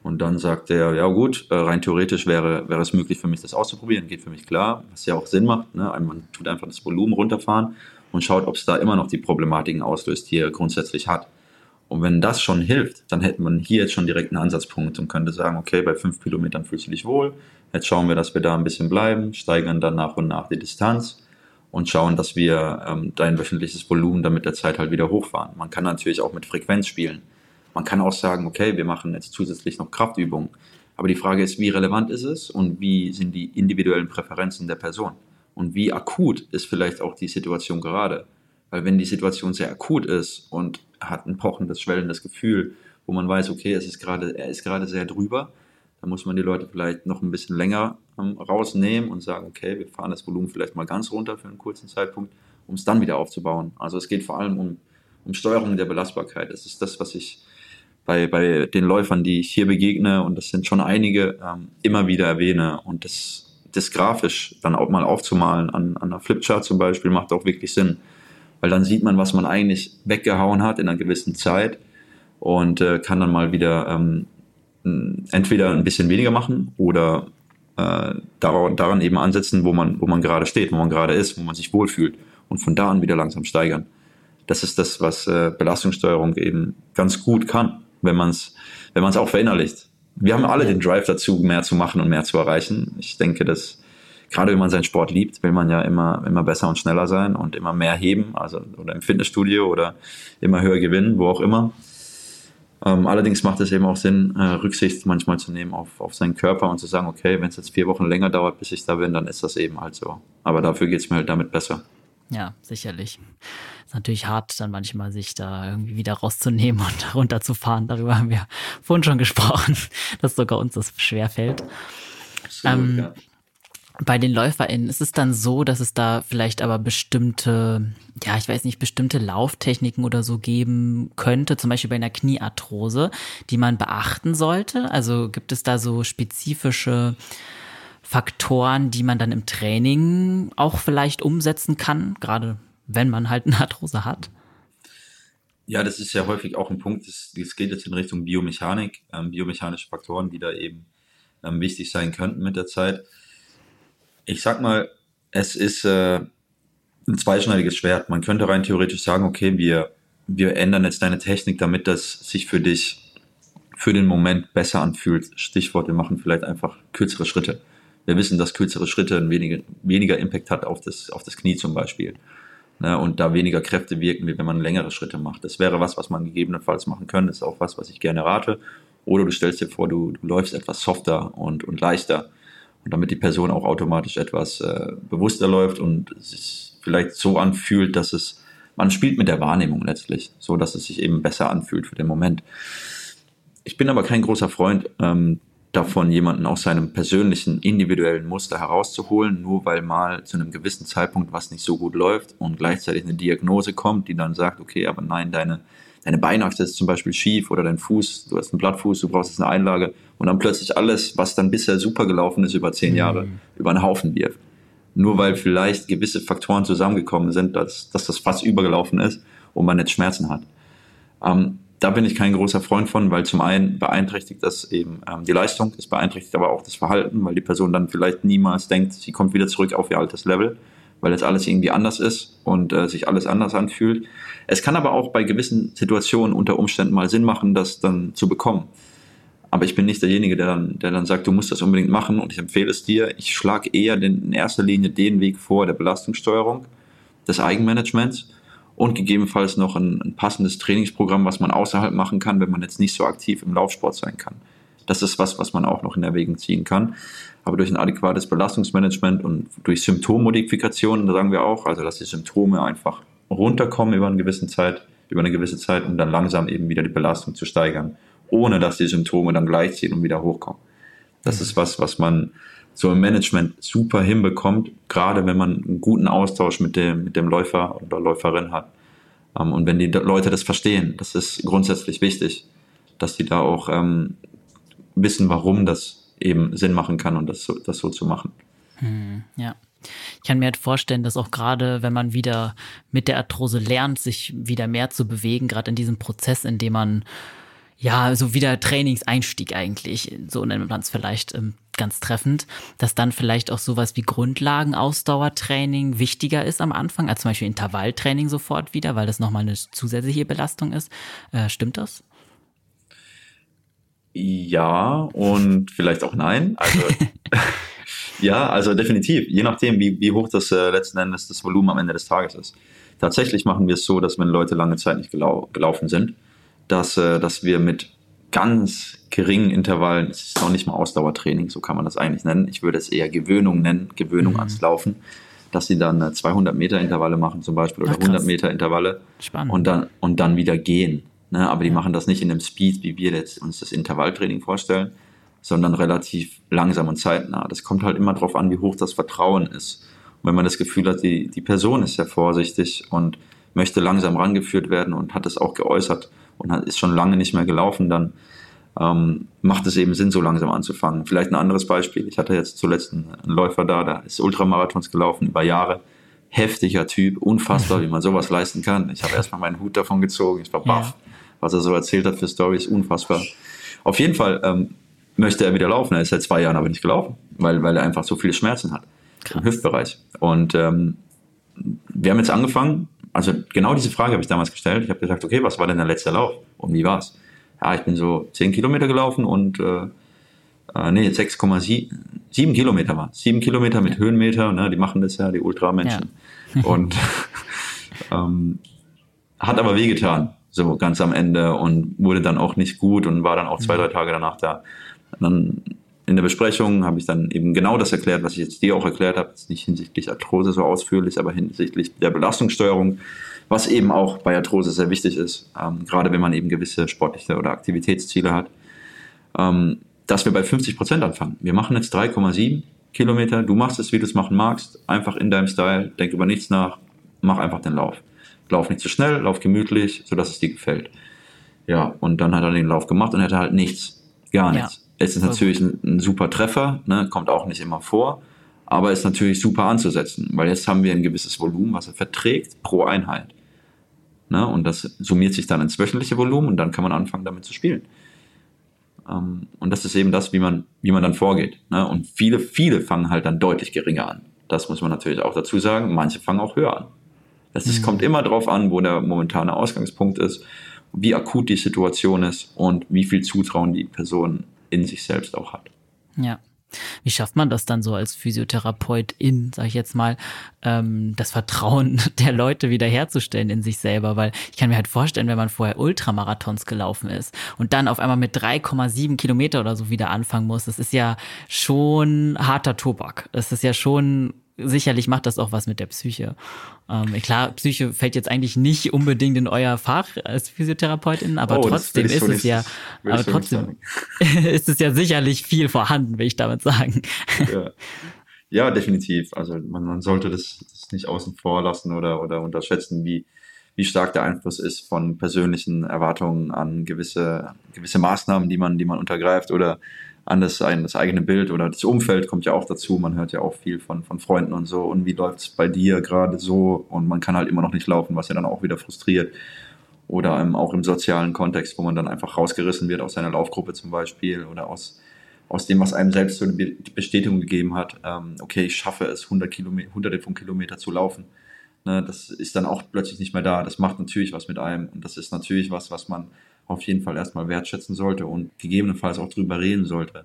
Und dann sagt er, ja gut, äh, rein theoretisch wäre, wäre es möglich für mich, das auszuprobieren, geht für mich klar, was ja auch Sinn macht. Ne? Man tut einfach das Volumen runterfahren und schaut, ob es da immer noch die Problematiken auslöst, die er grundsätzlich hat. Und wenn das schon hilft, dann hätte man hier jetzt schon direkt einen Ansatzpunkt und könnte sagen, okay, bei 5 Kilometern fühlst du dich wohl, Jetzt schauen wir, dass wir da ein bisschen bleiben, steigern dann nach und nach die Distanz und schauen, dass wir ähm, dein wöchentliches Volumen dann mit der Zeit halt wieder hochfahren. Man kann natürlich auch mit Frequenz spielen. Man kann auch sagen, okay, wir machen jetzt zusätzlich noch Kraftübungen. Aber die Frage ist, wie relevant ist es und wie sind die individuellen Präferenzen der Person? Und wie akut ist vielleicht auch die Situation gerade? Weil wenn die Situation sehr akut ist und hat ein pochendes, schwellendes Gefühl, wo man weiß, okay, es ist gerade, er ist gerade sehr drüber, da muss man die Leute vielleicht noch ein bisschen länger ähm, rausnehmen und sagen, okay, wir fahren das Volumen vielleicht mal ganz runter für einen kurzen Zeitpunkt, um es dann wieder aufzubauen. Also es geht vor allem um, um Steuerung der Belastbarkeit. Das ist das, was ich bei, bei den Läufern, die ich hier begegne, und das sind schon einige, ähm, immer wieder erwähne. Und das, das grafisch dann auch mal aufzumalen an, an einer Flipchart zum Beispiel macht auch wirklich Sinn. Weil dann sieht man, was man eigentlich weggehauen hat in einer gewissen Zeit und äh, kann dann mal wieder ähm, entweder ein bisschen weniger machen oder äh, daran, daran eben ansetzen, wo man, wo man gerade steht, wo man gerade ist, wo man sich wohlfühlt und von da an wieder langsam steigern. Das ist das, was äh, Belastungssteuerung eben ganz gut kann, wenn man es wenn man's auch verinnerlicht. Wir haben alle den Drive dazu, mehr zu machen und mehr zu erreichen. Ich denke, dass gerade wenn man seinen Sport liebt, will man ja immer, immer besser und schneller sein und immer mehr heben, also oder im Fitnessstudio oder immer höher gewinnen, wo auch immer. Ähm, allerdings macht es eben auch Sinn, äh, Rücksicht manchmal zu nehmen auf, auf seinen Körper und zu sagen, okay, wenn es jetzt vier Wochen länger dauert, bis ich da bin, dann ist das eben halt so. Aber dafür geht es mir halt damit besser. Ja, sicherlich. Ist natürlich hart, dann manchmal sich da irgendwie wieder rauszunehmen und runterzufahren. Darüber haben wir vorhin schon gesprochen, dass sogar uns das schwerfällt. Absolut, ähm, ja bei den LäuferInnen ist es dann so, dass es da vielleicht aber bestimmte, ja, ich weiß nicht, bestimmte Lauftechniken oder so geben könnte, zum Beispiel bei einer Kniearthrose, die man beachten sollte? Also gibt es da so spezifische Faktoren, die man dann im Training auch vielleicht umsetzen kann, gerade wenn man halt eine Arthrose hat? Ja, das ist ja häufig auch ein Punkt, das, geht jetzt in Richtung Biomechanik, ähm, biomechanische Faktoren, die da eben ähm, wichtig sein könnten mit der Zeit ich sag mal, es ist äh, ein zweischneidiges Schwert. Man könnte rein theoretisch sagen, okay, wir, wir ändern jetzt deine Technik, damit das sich für dich für den Moment besser anfühlt. Stichwort, wir machen vielleicht einfach kürzere Schritte. Wir wissen, dass kürzere Schritte weniger, weniger Impact hat auf das, auf das Knie zum Beispiel. Ne, und da weniger Kräfte wirken, wie wenn man längere Schritte macht. Das wäre was, was man gegebenenfalls machen könnte. Das ist auch was, was ich gerne rate. Oder du stellst dir vor, du, du läufst etwas softer und, und leichter. Und damit die Person auch automatisch etwas äh, bewusster läuft und sich vielleicht so anfühlt, dass es, man spielt mit der Wahrnehmung letztlich, so dass es sich eben besser anfühlt für den Moment. Ich bin aber kein großer Freund ähm, davon, jemanden aus seinem persönlichen, individuellen Muster herauszuholen, nur weil mal zu einem gewissen Zeitpunkt was nicht so gut läuft und gleichzeitig eine Diagnose kommt, die dann sagt, okay, aber nein, deine, deine Beinachse ist zum Beispiel schief oder dein Fuß, du hast einen Blattfuß, du brauchst jetzt eine Einlage und dann plötzlich alles, was dann bisher super gelaufen ist über zehn Jahre, mhm. über einen Haufen wirft. Nur weil vielleicht gewisse Faktoren zusammengekommen sind, dass, dass das fast übergelaufen ist und man jetzt Schmerzen hat. Ähm, da bin ich kein großer Freund von, weil zum einen beeinträchtigt das eben ähm, die Leistung, es beeinträchtigt aber auch das Verhalten, weil die Person dann vielleicht niemals denkt, sie kommt wieder zurück auf ihr altes Level, weil jetzt alles irgendwie anders ist und äh, sich alles anders anfühlt. Es kann aber auch bei gewissen Situationen unter Umständen mal Sinn machen, das dann zu bekommen. Aber ich bin nicht derjenige, der dann, der dann sagt, du musst das unbedingt machen und ich empfehle es dir. Ich schlage eher den, in erster Linie den Weg vor der Belastungssteuerung, des Eigenmanagements und gegebenenfalls noch ein, ein, passendes Trainingsprogramm, was man außerhalb machen kann, wenn man jetzt nicht so aktiv im Laufsport sein kann. Das ist was, was man auch noch in Erwägung ziehen kann. Aber durch ein adäquates Belastungsmanagement und durch Symptommodifikationen, da sagen wir auch, also dass die Symptome einfach runterkommen über eine gewisse Zeit, über eine gewisse Zeit und dann langsam eben wieder die Belastung zu steigern, ohne dass die Symptome dann gleichziehen und wieder hochkommen. Das ist was, was man so im Management super hinbekommt, gerade wenn man einen guten Austausch mit dem, mit dem Läufer oder Läuferin hat. Ähm, und wenn die Leute das verstehen, das ist grundsätzlich wichtig, dass die da auch ähm, wissen, warum das eben Sinn machen kann und das so, das so zu machen. Hm, ja. Ich kann mir halt vorstellen, dass auch gerade, wenn man wieder mit der Arthrose lernt, sich wieder mehr zu bewegen, gerade in diesem Prozess, in dem man ja, so wieder Trainingseinstieg eigentlich, so nennt man es vielleicht ähm, ganz treffend, dass dann vielleicht auch sowas wie Grundlagen-Ausdauertraining wichtiger ist am Anfang, als zum Beispiel Intervalltraining sofort wieder, weil das nochmal eine zusätzliche Belastung ist. Äh, stimmt das? Ja und vielleicht auch nein. Also ja, also definitiv, je nachdem, wie, wie hoch das äh, letzten Endes das Volumen am Ende des Tages ist. Tatsächlich machen wir es so, dass wenn Leute lange Zeit nicht gelau gelaufen sind, dass, äh, dass wir mit ganz geringen Intervallen, es ist noch nicht mal Ausdauertraining, so kann man das eigentlich nennen. Ich würde es eher Gewöhnung nennen, Gewöhnung mhm. ans Laufen, dass sie dann 200 äh, Meter Intervalle machen zum Beispiel oder Ach, 100 Meter Intervalle Spannend. und dann, und dann wieder gehen. Ne? Aber die machen das nicht in dem Speed, wie wir jetzt uns das Intervalltraining vorstellen, sondern relativ langsam und zeitnah. Das kommt halt immer darauf an, wie hoch das Vertrauen ist. Und wenn man das Gefühl hat, die, die Person ist sehr vorsichtig und möchte langsam rangeführt werden und hat es auch geäußert, und ist schon lange nicht mehr gelaufen, dann ähm, macht es eben Sinn, so langsam anzufangen. Vielleicht ein anderes Beispiel. Ich hatte jetzt zuletzt einen Läufer da, der ist Ultramarathons gelaufen über Jahre. Heftiger Typ, unfassbar, wie man sowas leisten kann. Ich habe erstmal meinen Hut davon gezogen, ich war baff, ja. Was er so erzählt hat für Stories, unfassbar. Auf jeden Fall ähm, möchte er wieder laufen. Er ist seit zwei Jahren aber nicht gelaufen, weil, weil er einfach so viele Schmerzen hat Krass. im Hüftbereich. Und ähm, wir haben jetzt angefangen, also genau diese Frage habe ich damals gestellt. Ich habe gesagt, okay, was war denn der letzte Lauf und wie war's? Ja, ich bin so 10 Kilometer gelaufen und äh, äh, nee, 6,7 Kilometer war 7 Kilometer mit Höhenmeter, ne, die machen das ja, die Ultramenschen. Ja. und ähm, hat aber wehgetan, so ganz am Ende und wurde dann auch nicht gut und war dann auch zwei, drei Tage danach da. Und dann in der Besprechung habe ich dann eben genau das erklärt, was ich jetzt dir auch erklärt habe, jetzt nicht hinsichtlich Arthrose so ausführlich, aber hinsichtlich der Belastungssteuerung, was eben auch bei Arthrose sehr wichtig ist, ähm, gerade wenn man eben gewisse sportliche oder Aktivitätsziele hat, ähm, dass wir bei 50 Prozent anfangen. Wir machen jetzt 3,7 Kilometer, du machst es, wie du es machen magst, einfach in deinem Style, denk über nichts nach, mach einfach den Lauf. Lauf nicht zu schnell, lauf gemütlich, sodass es dir gefällt. Ja, und dann hat er den Lauf gemacht und er hatte halt nichts, gar nichts. Ja. Es ist natürlich ein, ein, super Treffer, ne? kommt auch nicht immer vor, aber ist natürlich super anzusetzen, weil jetzt haben wir ein gewisses Volumen, was er verträgt pro Einheit. Ne? Und das summiert sich dann ins wöchentliche Volumen und dann kann man anfangen, damit zu spielen. Ähm, und das ist eben das, wie man, wie man dann vorgeht. Ne? Und viele, viele fangen halt dann deutlich geringer an. Das muss man natürlich auch dazu sagen. Manche fangen auch höher an. Das ist, mhm. kommt immer darauf an, wo der momentane Ausgangspunkt ist wie akut die Situation ist und wie viel Zutrauen die Person in sich selbst auch hat. Ja. Wie schafft man das dann so als Physiotherapeutin, sag ich jetzt mal, ähm, das Vertrauen der Leute wiederherzustellen in sich selber? Weil ich kann mir halt vorstellen, wenn man vorher Ultramarathons gelaufen ist und dann auf einmal mit 3,7 Kilometer oder so wieder anfangen muss, das ist ja schon harter Tobak. Das ist ja schon sicherlich macht das auch was mit der Psyche. Ähm, klar, Psyche fällt jetzt eigentlich nicht unbedingt in euer Fach als Physiotherapeutin, aber oh, trotzdem ist es ja, aber trotzdem ist es ja sicherlich viel vorhanden, will ich damit sagen. Ja, ja definitiv. Also man, man sollte das, das, nicht außen vor lassen oder, oder unterschätzen, wie, wie stark der Einfluss ist von persönlichen Erwartungen an gewisse, gewisse Maßnahmen, die man, die man untergreift oder an das, das eigene Bild oder das Umfeld kommt ja auch dazu. Man hört ja auch viel von, von Freunden und so. Und wie läuft es bei dir gerade so? Und man kann halt immer noch nicht laufen, was ja dann auch wieder frustriert. Oder ähm, auch im sozialen Kontext, wo man dann einfach rausgerissen wird aus seiner Laufgruppe zum Beispiel oder aus, aus dem, was einem selbst so eine Bestätigung gegeben hat. Ähm, okay, ich schaffe es, 100 Kilometer, hunderte von Kilometern zu laufen. Ne, das ist dann auch plötzlich nicht mehr da. Das macht natürlich was mit einem. Und das ist natürlich was, was man auf jeden Fall erstmal wertschätzen sollte und gegebenenfalls auch drüber reden sollte.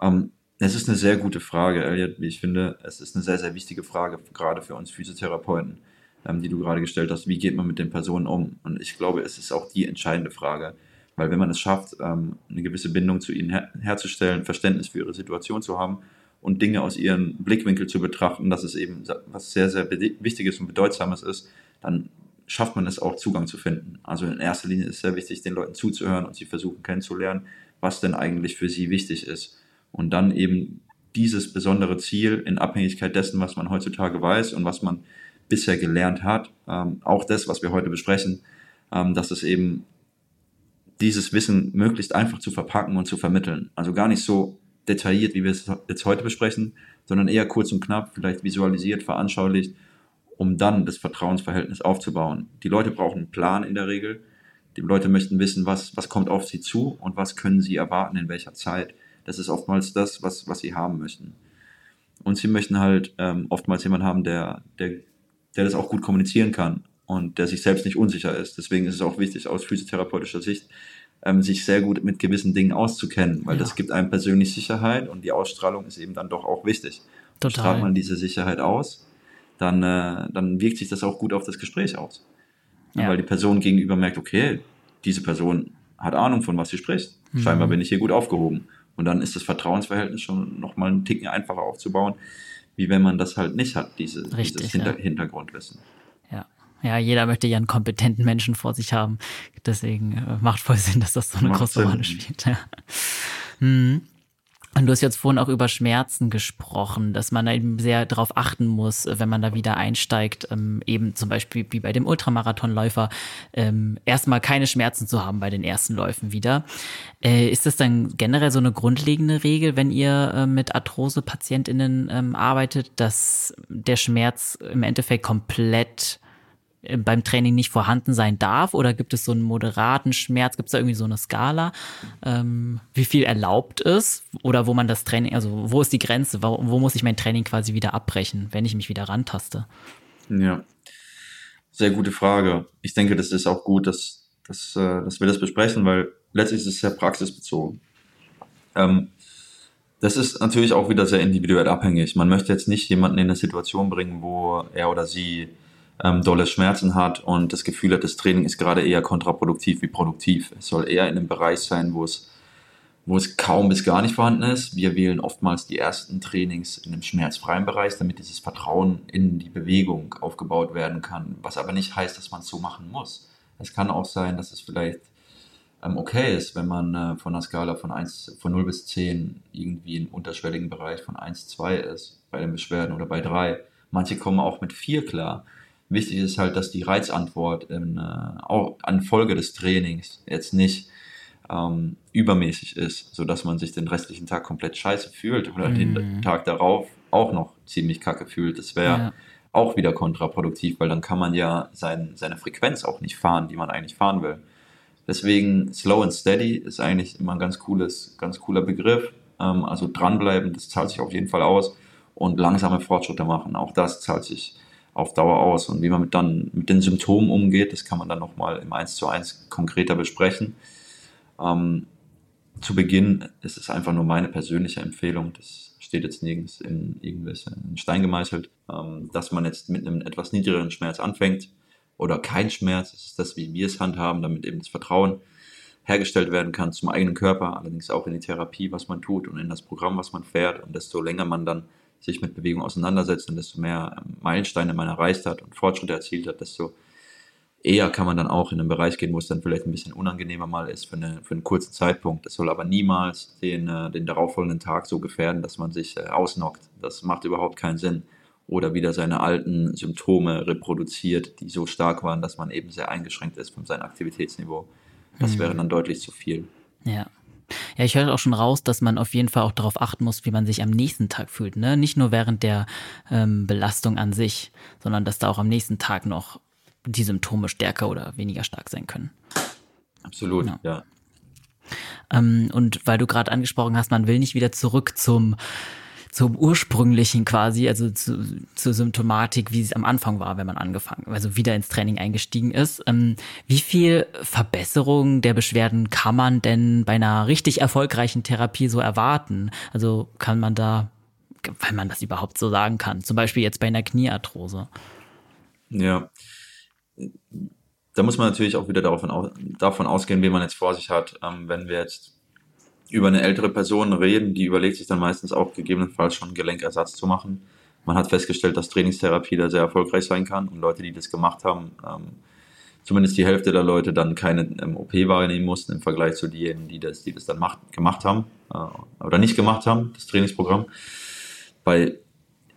Ähm, es ist eine sehr gute Frage, Elliot. Ich finde, es ist eine sehr, sehr wichtige Frage, gerade für uns Physiotherapeuten, ähm, die du gerade gestellt hast. Wie geht man mit den Personen um? Und ich glaube, es ist auch die entscheidende Frage. Weil wenn man es schafft, ähm, eine gewisse Bindung zu ihnen her herzustellen, Verständnis für ihre Situation zu haben und Dinge aus ihrem Blickwinkel zu betrachten, dass es eben was sehr, sehr Wichtiges und Bedeutsames ist, dann schafft man es auch, Zugang zu finden. Also in erster Linie ist es sehr wichtig, den Leuten zuzuhören und sie versuchen kennenzulernen, was denn eigentlich für sie wichtig ist. Und dann eben dieses besondere Ziel in Abhängigkeit dessen, was man heutzutage weiß und was man bisher gelernt hat, ähm, auch das, was wir heute besprechen, ähm, dass es eben dieses Wissen möglichst einfach zu verpacken und zu vermitteln. Also gar nicht so detailliert, wie wir es jetzt heute besprechen, sondern eher kurz und knapp, vielleicht visualisiert, veranschaulicht um dann das Vertrauensverhältnis aufzubauen. Die Leute brauchen einen Plan in der Regel. Die Leute möchten wissen, was, was kommt auf sie zu und was können sie erwarten, in welcher Zeit. Das ist oftmals das, was, was sie haben möchten. Und sie möchten halt ähm, oftmals jemanden haben, der, der, der das auch gut kommunizieren kann und der sich selbst nicht unsicher ist. Deswegen ist es auch wichtig, aus physiotherapeutischer Sicht, ähm, sich sehr gut mit gewissen Dingen auszukennen, weil ja. das gibt einem persönlich Sicherheit und die Ausstrahlung ist eben dann doch auch wichtig. Total. Strahlt man diese Sicherheit aus, dann, äh, dann wirkt sich das auch gut auf das Gespräch aus. Ja. Weil die Person gegenüber merkt, okay, diese Person hat Ahnung von was sie spricht. Mhm. Scheinbar bin ich hier gut aufgehoben. Und dann ist das Vertrauensverhältnis schon nochmal einen Ticken einfacher aufzubauen, wie wenn man das halt nicht hat, diese, Richtig, dieses Hinter ja. Hintergrundwissen. Ja. Ja, jeder möchte ja einen kompetenten Menschen vor sich haben. Deswegen äh, macht voll Sinn, dass das so eine macht große Rolle spielt. Ja. Mhm. Und du hast jetzt vorhin auch über Schmerzen gesprochen, dass man eben sehr darauf achten muss, wenn man da wieder einsteigt, ähm, eben zum Beispiel wie bei dem Ultramarathonläufer, ähm, erstmal keine Schmerzen zu haben bei den ersten Läufen wieder. Äh, ist das dann generell so eine grundlegende Regel, wenn ihr äh, mit Arthrose-PatientInnen ähm, arbeitet, dass der Schmerz im Endeffekt komplett beim Training nicht vorhanden sein darf? Oder gibt es so einen moderaten Schmerz? Gibt es da irgendwie so eine Skala? Ähm, wie viel erlaubt ist? Oder wo man das Training, also wo ist die Grenze? Wo, wo, muss ich mein Training quasi wieder abbrechen, wenn ich mich wieder rantaste? Ja, sehr gute Frage. Ich denke, das ist auch gut, dass, dass, äh, dass wir das besprechen, weil letztlich ist es sehr praxisbezogen. Ähm, das ist natürlich auch wieder sehr individuell abhängig. Man möchte jetzt nicht jemanden in eine Situation bringen, wo er oder sie ähm, dolle Schmerzen hat und das Gefühl hat, das Training ist gerade eher kontraproduktiv wie produktiv. Es soll eher in einem Bereich sein, wo es, wo es kaum bis gar nicht vorhanden ist. Wir wählen oftmals die ersten Trainings in einem schmerzfreien Bereich, damit dieses Vertrauen in die Bewegung aufgebaut werden kann. Was aber nicht heißt, dass man es so machen muss. Es kann auch sein, dass es vielleicht ähm, okay ist, wenn man äh, von einer Skala von, 1, von 0 bis 10 irgendwie im unterschwelligen Bereich von 1, 2 ist, bei den Beschwerden oder bei 3. Manche kommen auch mit 4 klar. Wichtig ist halt, dass die Reizantwort in, äh, auch an Folge des Trainings jetzt nicht ähm, übermäßig ist, sodass man sich den restlichen Tag komplett scheiße fühlt oder mhm. den Tag darauf auch noch ziemlich kacke fühlt. Das wäre ja. auch wieder kontraproduktiv, weil dann kann man ja sein, seine Frequenz auch nicht fahren, die man eigentlich fahren will. Deswegen Slow and Steady ist eigentlich immer ein ganz cooles, ganz cooler Begriff. Ähm, also dranbleiben, das zahlt sich auf jeden Fall aus und langsame Fortschritte machen, auch das zahlt sich auf Dauer aus. Und wie man mit dann mit den Symptomen umgeht, das kann man dann nochmal im 1 zu 1 konkreter besprechen. Ähm, zu Beginn ist es einfach nur meine persönliche Empfehlung, das steht jetzt nirgends in irgendwelchen Stein gemeißelt, ähm, dass man jetzt mit einem etwas niedrigeren Schmerz anfängt oder kein Schmerz, das ist das, wie wir es handhaben, damit eben das Vertrauen hergestellt werden kann zum eigenen Körper, allerdings auch in die Therapie, was man tut und in das Programm, was man fährt. Und desto länger man dann sich mit Bewegung auseinandersetzt und desto mehr ähm, Meilensteine man erreicht hat und Fortschritte erzielt hat, desto eher kann man dann auch in einen Bereich gehen, wo es dann vielleicht ein bisschen unangenehmer mal ist für, eine, für einen kurzen Zeitpunkt. Das soll aber niemals den, äh, den darauffolgenden Tag so gefährden, dass man sich äh, ausnockt. Das macht überhaupt keinen Sinn. Oder wieder seine alten Symptome reproduziert, die so stark waren, dass man eben sehr eingeschränkt ist von seinem Aktivitätsniveau. Das mhm. wäre dann deutlich zu viel. Ja. Ja, ich höre auch schon raus, dass man auf jeden Fall auch darauf achten muss, wie man sich am nächsten Tag fühlt. Ne? Nicht nur während der ähm, Belastung an sich, sondern dass da auch am nächsten Tag noch die Symptome stärker oder weniger stark sein können. Absolut, ja. ja. Ähm, und weil du gerade angesprochen hast, man will nicht wieder zurück zum zum ursprünglichen quasi, also zu, zur Symptomatik, wie es am Anfang war, wenn man angefangen, also wieder ins Training eingestiegen ist. Ähm, wie viel Verbesserung der Beschwerden kann man denn bei einer richtig erfolgreichen Therapie so erwarten? Also kann man da, wenn man das überhaupt so sagen kann, zum Beispiel jetzt bei einer Kniearthrose? Ja, da muss man natürlich auch wieder davon, davon ausgehen, wie man jetzt vor sich hat. Ähm, wenn wir jetzt über eine ältere Person reden, die überlegt sich dann meistens auch gegebenenfalls schon Gelenkersatz zu machen. Man hat festgestellt, dass Trainingstherapie da sehr erfolgreich sein kann und Leute, die das gemacht haben, ähm, zumindest die Hälfte der Leute dann keine ähm, OP wahrnehmen mussten im Vergleich zu denen, die das, die das dann macht, gemacht haben äh, oder nicht gemacht haben, das Trainingsprogramm. Bei,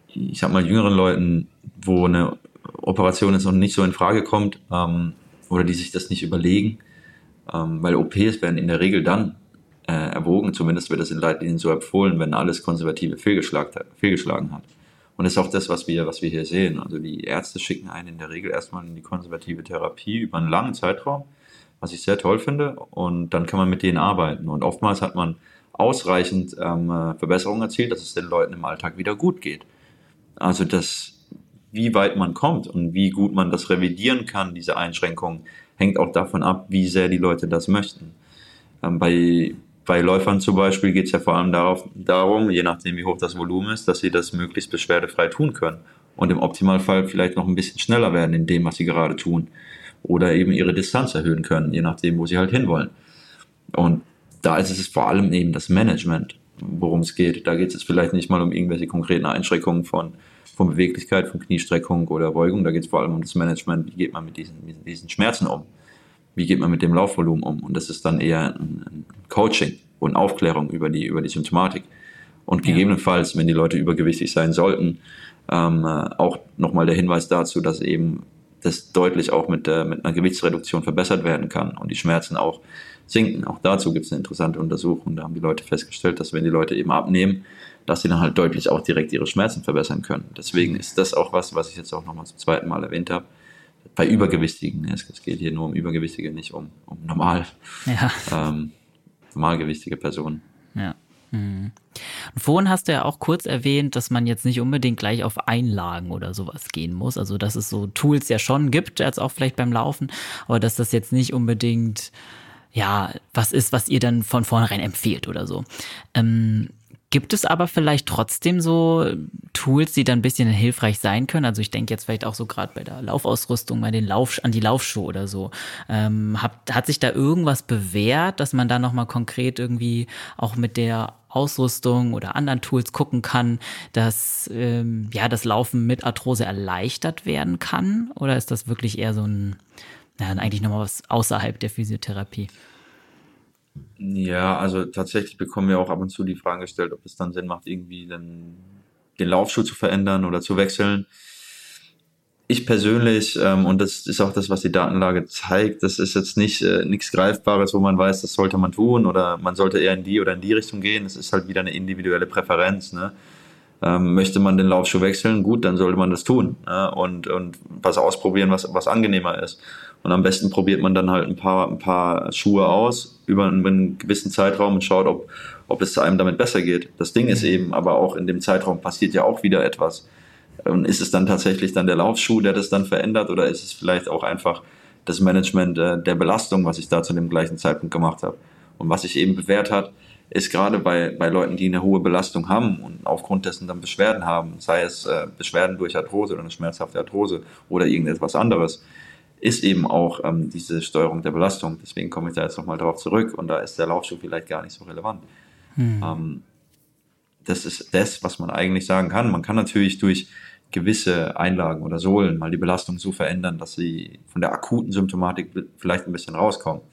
ich sag mal, jüngeren Leuten, wo eine Operation jetzt noch nicht so in Frage kommt ähm, oder die sich das nicht überlegen, ähm, weil OPs werden in der Regel dann äh, erwogen, zumindest wird das in Leitlinien so empfohlen, wenn alles Konservative fehlgeschlagen, hat. Und das ist auch das, was wir, was wir hier sehen. Also die Ärzte schicken einen in der Regel erstmal in die konservative Therapie über einen langen Zeitraum, was ich sehr toll finde. Und dann kann man mit denen arbeiten. Und oftmals hat man ausreichend ähm, äh, Verbesserungen erzielt, dass es den Leuten im Alltag wieder gut geht. Also das, wie weit man kommt und wie gut man das revidieren kann, diese Einschränkungen, hängt auch davon ab, wie sehr die Leute das möchten. Ähm, bei bei Läufern zum Beispiel geht es ja vor allem darauf, darum, je nachdem wie hoch das Volumen ist, dass sie das möglichst beschwerdefrei tun können und im Optimalfall vielleicht noch ein bisschen schneller werden in dem, was sie gerade tun oder eben ihre Distanz erhöhen können, je nachdem, wo sie halt hinwollen. Und da ist es vor allem eben das Management, worum es geht. Da geht es vielleicht nicht mal um irgendwelche konkreten Einschränkungen von, von Beweglichkeit, von Kniestreckung oder Beugung. Da geht es vor allem um das Management, wie geht man mit diesen, mit diesen Schmerzen um wie geht man mit dem Laufvolumen um? Und das ist dann eher ein, Coaching und Aufklärung über die, über die Symptomatik. Und gegebenenfalls, wenn die Leute übergewichtig sein sollten, ähm, äh, auch nochmal der Hinweis dazu, dass eben das deutlich auch mit, der, mit einer Gewichtsreduktion verbessert werden kann und die Schmerzen auch sinken. Auch dazu gibt es eine interessante Untersuchung. Da haben die Leute festgestellt, dass wenn die Leute eben abnehmen, dass sie dann halt deutlich auch direkt ihre Schmerzen verbessern können. Deswegen ist das auch was, was ich jetzt auch nochmal zum zweiten Mal erwähnt habe bei Übergewichtigen. Es, es, geht hier nur um Übergewichtige, nicht um, um normal, ja. ähm, normalgewichtige Personen. Ja. Mhm. Und vorhin hast du ja auch kurz erwähnt, dass man jetzt nicht unbedingt gleich auf Einlagen oder sowas gehen muss. Also, dass es so Tools ja schon gibt, als auch vielleicht beim Laufen, aber dass das jetzt nicht unbedingt, ja, was ist, was ihr dann von vornherein empfehlt oder so. Ähm, Gibt es aber vielleicht trotzdem so Tools, die dann ein bisschen hilfreich sein können? Also ich denke jetzt vielleicht auch so gerade bei der Laufausrüstung, bei den Lauf an die Laufschuhe oder so. Ähm, hat, hat sich da irgendwas bewährt, dass man da nochmal konkret irgendwie auch mit der Ausrüstung oder anderen Tools gucken kann, dass ähm, ja das Laufen mit Arthrose erleichtert werden kann? Oder ist das wirklich eher so ein, na, eigentlich nochmal was außerhalb der Physiotherapie? Ja, also tatsächlich bekommen wir auch ab und zu die Frage gestellt, ob es dann Sinn macht, irgendwie den, den Laufschuh zu verändern oder zu wechseln. Ich persönlich, ähm, und das ist auch das, was die Datenlage zeigt, das ist jetzt nicht äh, nichts Greifbares, wo man weiß, das sollte man tun oder man sollte eher in die oder in die Richtung gehen. Es ist halt wieder eine individuelle Präferenz. Ne? Ähm, möchte man den Laufschuh wechseln, gut, dann sollte man das tun ne? und, und was ausprobieren, was, was angenehmer ist. Und am besten probiert man dann halt ein paar, ein paar Schuhe aus über einen gewissen Zeitraum und schaut, ob, ob es einem damit besser geht. Das Ding ist eben, aber auch in dem Zeitraum passiert ja auch wieder etwas. Und ist es dann tatsächlich dann der Laufschuh, der das dann verändert oder ist es vielleicht auch einfach das Management äh, der Belastung, was ich da zu dem gleichen Zeitpunkt gemacht habe? Und was sich eben bewährt hat, ist gerade bei, bei Leuten, die eine hohe Belastung haben und aufgrund dessen dann Beschwerden haben, sei es äh, Beschwerden durch Arthrose oder eine schmerzhafte Arthrose oder irgendetwas anderes, ist eben auch ähm, diese Steuerung der Belastung. Deswegen komme ich da jetzt nochmal drauf zurück und da ist der Laufschuh vielleicht gar nicht so relevant. Hm. Ähm, das ist das, was man eigentlich sagen kann. Man kann natürlich durch gewisse Einlagen oder Sohlen mal die Belastung so verändern, dass sie von der akuten Symptomatik vielleicht ein bisschen rauskommen.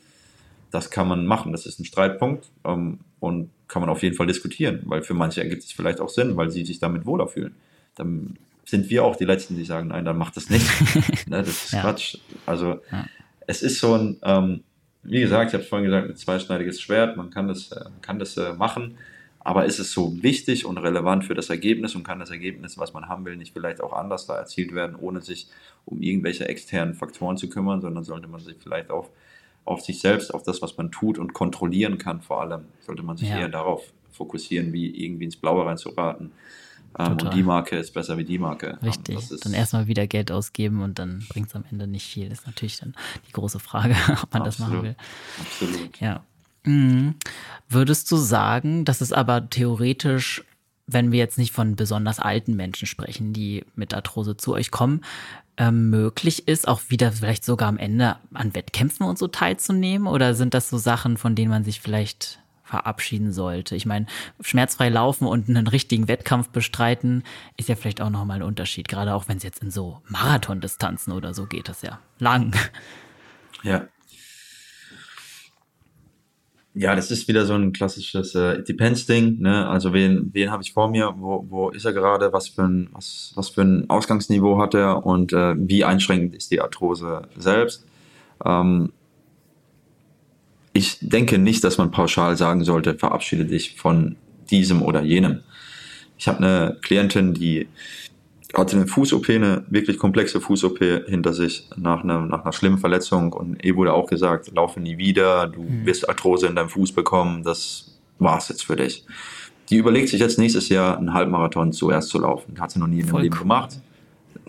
Das kann man machen, das ist ein Streitpunkt ähm, und kann man auf jeden Fall diskutieren, weil für manche ergibt es vielleicht auch Sinn, weil sie sich damit wohler fühlen. Dann sind wir auch die Letzten, die sagen, nein, dann macht das nicht. ne, das ist ja. Quatsch. Also ja. es ist so ein, ähm, wie gesagt, ich habe vorhin gesagt, ein zweischneidiges Schwert, man kann das, äh, kann das äh, machen aber ist es so wichtig und relevant für das Ergebnis und kann das Ergebnis, was man haben will, nicht vielleicht auch anders da erzielt werden, ohne sich um irgendwelche externen Faktoren zu kümmern, sondern sollte man sich vielleicht auf, auf sich selbst, auf das, was man tut und kontrollieren kann vor allem, sollte man sich ja. eher darauf fokussieren, wie irgendwie ins Blaue reinzuraten. Ähm, und die Marke ist besser wie die Marke. Ähm, Richtig. dann erstmal wieder Geld ausgeben und dann bringt es am Ende nicht viel. Das ist natürlich dann die große Frage, ob man Absolut. das machen will. Absolut. Ja. Mhm. Würdest du sagen, dass es aber theoretisch, wenn wir jetzt nicht von besonders alten Menschen sprechen, die mit Arthrose zu euch kommen, äh, möglich ist, auch wieder vielleicht sogar am Ende an Wettkämpfen und so teilzunehmen? Oder sind das so Sachen, von denen man sich vielleicht verabschieden sollte. Ich meine, schmerzfrei laufen und einen richtigen Wettkampf bestreiten ist ja vielleicht auch nochmal ein Unterschied, gerade auch wenn es jetzt in so Marathondistanzen oder so geht, das ja lang. Ja, ja, das ist wieder so ein klassisches äh, Depends-Ding. Ne? Also wen, wen habe ich vor mir? Wo, wo ist er gerade? Was für ein, was, was für ein Ausgangsniveau hat er? Und äh, wie einschränkend ist die Arthrose selbst? Ähm, ich denke nicht, dass man pauschal sagen sollte, verabschiede dich von diesem oder jenem. Ich habe eine Klientin, die hatte eine Fuß-OP, eine wirklich komplexe Fuß-OP hinter sich nach einer, nach einer schlimmen Verletzung und ihr wurde auch gesagt, laufe nie wieder, du mhm. wirst Arthrose in deinem Fuß bekommen, das war's jetzt für dich. Die überlegt sich jetzt nächstes Jahr einen Halbmarathon zuerst zu laufen. Hat sie noch nie in ihrem Leben gemacht.